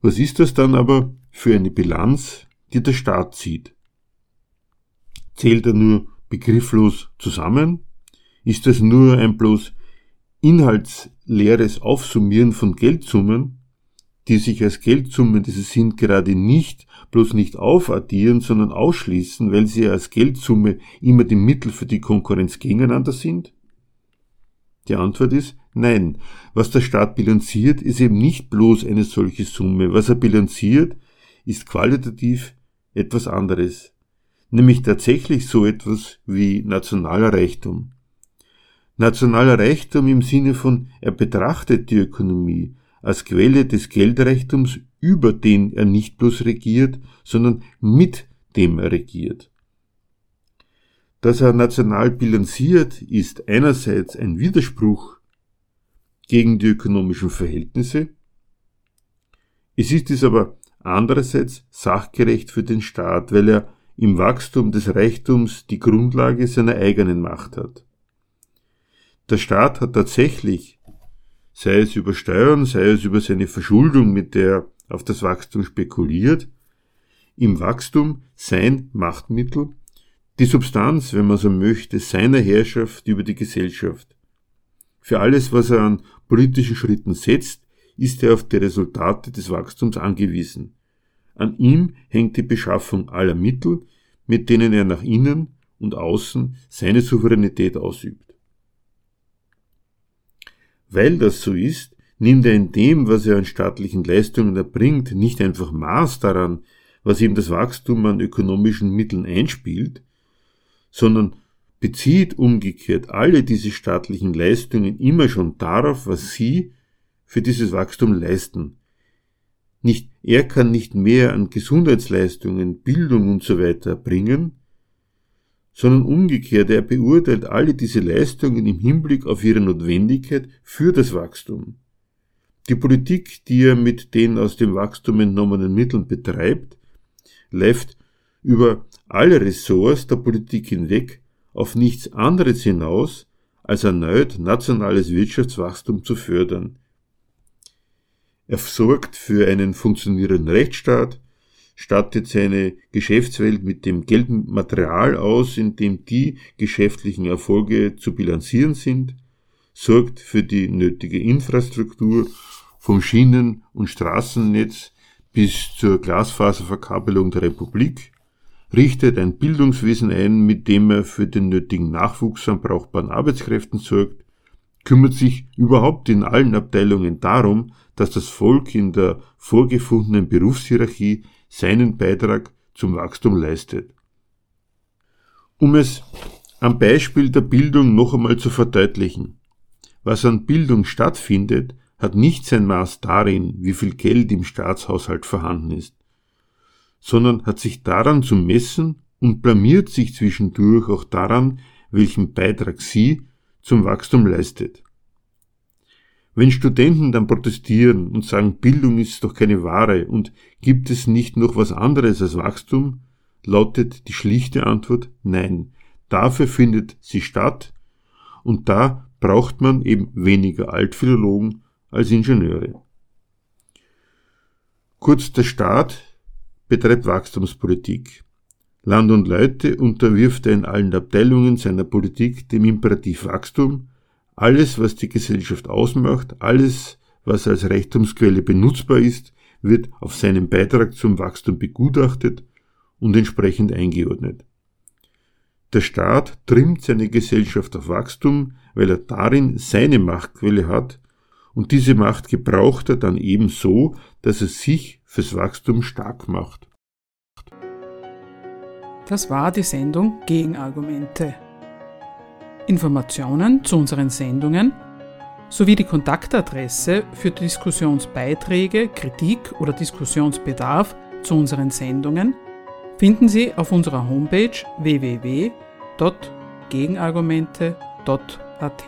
Was ist das dann aber für eine Bilanz, die der Staat zieht? Zählt er nur begrifflos zusammen? Ist das nur ein bloß inhaltsleeres Aufsummieren von Geldsummen, die sich als Geldsummen, die sie sind, gerade nicht, bloß nicht aufaddieren, sondern ausschließen, weil sie als Geldsumme immer die Mittel für die Konkurrenz gegeneinander sind? Die Antwort ist nein. Was der Staat bilanziert, ist eben nicht bloß eine solche Summe. Was er bilanziert, ist qualitativ etwas anderes. Nämlich tatsächlich so etwas wie nationaler Reichtum. Nationaler Reichtum im Sinne von, er betrachtet die Ökonomie als Quelle des Geldreichtums, über den er nicht bloß regiert, sondern mit dem er regiert. Dass er national bilanziert, ist einerseits ein Widerspruch gegen die ökonomischen Verhältnisse, es ist es aber andererseits sachgerecht für den Staat, weil er im Wachstum des Reichtums die Grundlage seiner eigenen Macht hat. Der Staat hat tatsächlich sei es über Steuern, sei es über seine Verschuldung, mit der er auf das Wachstum spekuliert, im Wachstum sein Machtmittel, die Substanz, wenn man so möchte, seiner Herrschaft über die Gesellschaft. Für alles, was er an politischen Schritten setzt, ist er auf die Resultate des Wachstums angewiesen. An ihm hängt die Beschaffung aller Mittel, mit denen er nach innen und außen seine Souveränität ausübt. Weil das so ist, nimmt er in dem, was er an staatlichen Leistungen erbringt, nicht einfach Maß daran, was ihm das Wachstum an ökonomischen Mitteln einspielt, sondern bezieht umgekehrt alle diese staatlichen Leistungen immer schon darauf, was sie für dieses Wachstum leisten. Nicht, er kann nicht mehr an Gesundheitsleistungen, Bildung und so weiter bringen, sondern umgekehrt, er beurteilt alle diese Leistungen im Hinblick auf ihre Notwendigkeit für das Wachstum. Die Politik, die er mit den aus dem Wachstum entnommenen Mitteln betreibt, läuft über alle Ressorts der Politik hinweg auf nichts anderes hinaus, als erneut nationales Wirtschaftswachstum zu fördern. Er sorgt für einen funktionierenden Rechtsstaat, stattet seine Geschäftswelt mit dem gelben Material aus, in dem die geschäftlichen Erfolge zu bilanzieren sind, sorgt für die nötige Infrastruktur vom Schienen- und Straßennetz bis zur Glasfaserverkabelung der Republik, richtet ein Bildungswesen ein, mit dem er für den nötigen Nachwuchs an brauchbaren Arbeitskräften sorgt, kümmert sich überhaupt in allen Abteilungen darum, dass das Volk in der vorgefundenen Berufshierarchie seinen Beitrag zum Wachstum leistet. Um es am Beispiel der Bildung noch einmal zu verdeutlichen. Was an Bildung stattfindet, hat nicht sein Maß darin, wie viel Geld im Staatshaushalt vorhanden ist, sondern hat sich daran zu messen und blamiert sich zwischendurch auch daran, welchen Beitrag sie zum Wachstum leistet. Wenn Studenten dann protestieren und sagen, Bildung ist doch keine Ware und gibt es nicht noch was anderes als Wachstum, lautet die schlichte Antwort Nein. Dafür findet sie statt und da braucht man eben weniger Altphilologen als Ingenieure. Kurz der Staat betreibt Wachstumspolitik. Land und Leute unterwirft er in allen Abteilungen seiner Politik dem Imperativ Wachstum, alles, was die Gesellschaft ausmacht, alles, was als Reichtumsquelle benutzbar ist, wird auf seinen Beitrag zum Wachstum begutachtet und entsprechend eingeordnet. Der Staat trimmt seine Gesellschaft auf Wachstum, weil er darin seine Machtquelle hat und diese Macht gebraucht er dann eben so, dass er sich fürs Wachstum stark macht. Das war die Sendung Gegenargumente. Informationen zu unseren Sendungen sowie die Kontaktadresse für Diskussionsbeiträge, Kritik oder Diskussionsbedarf zu unseren Sendungen finden Sie auf unserer Homepage www.gegenargumente.at.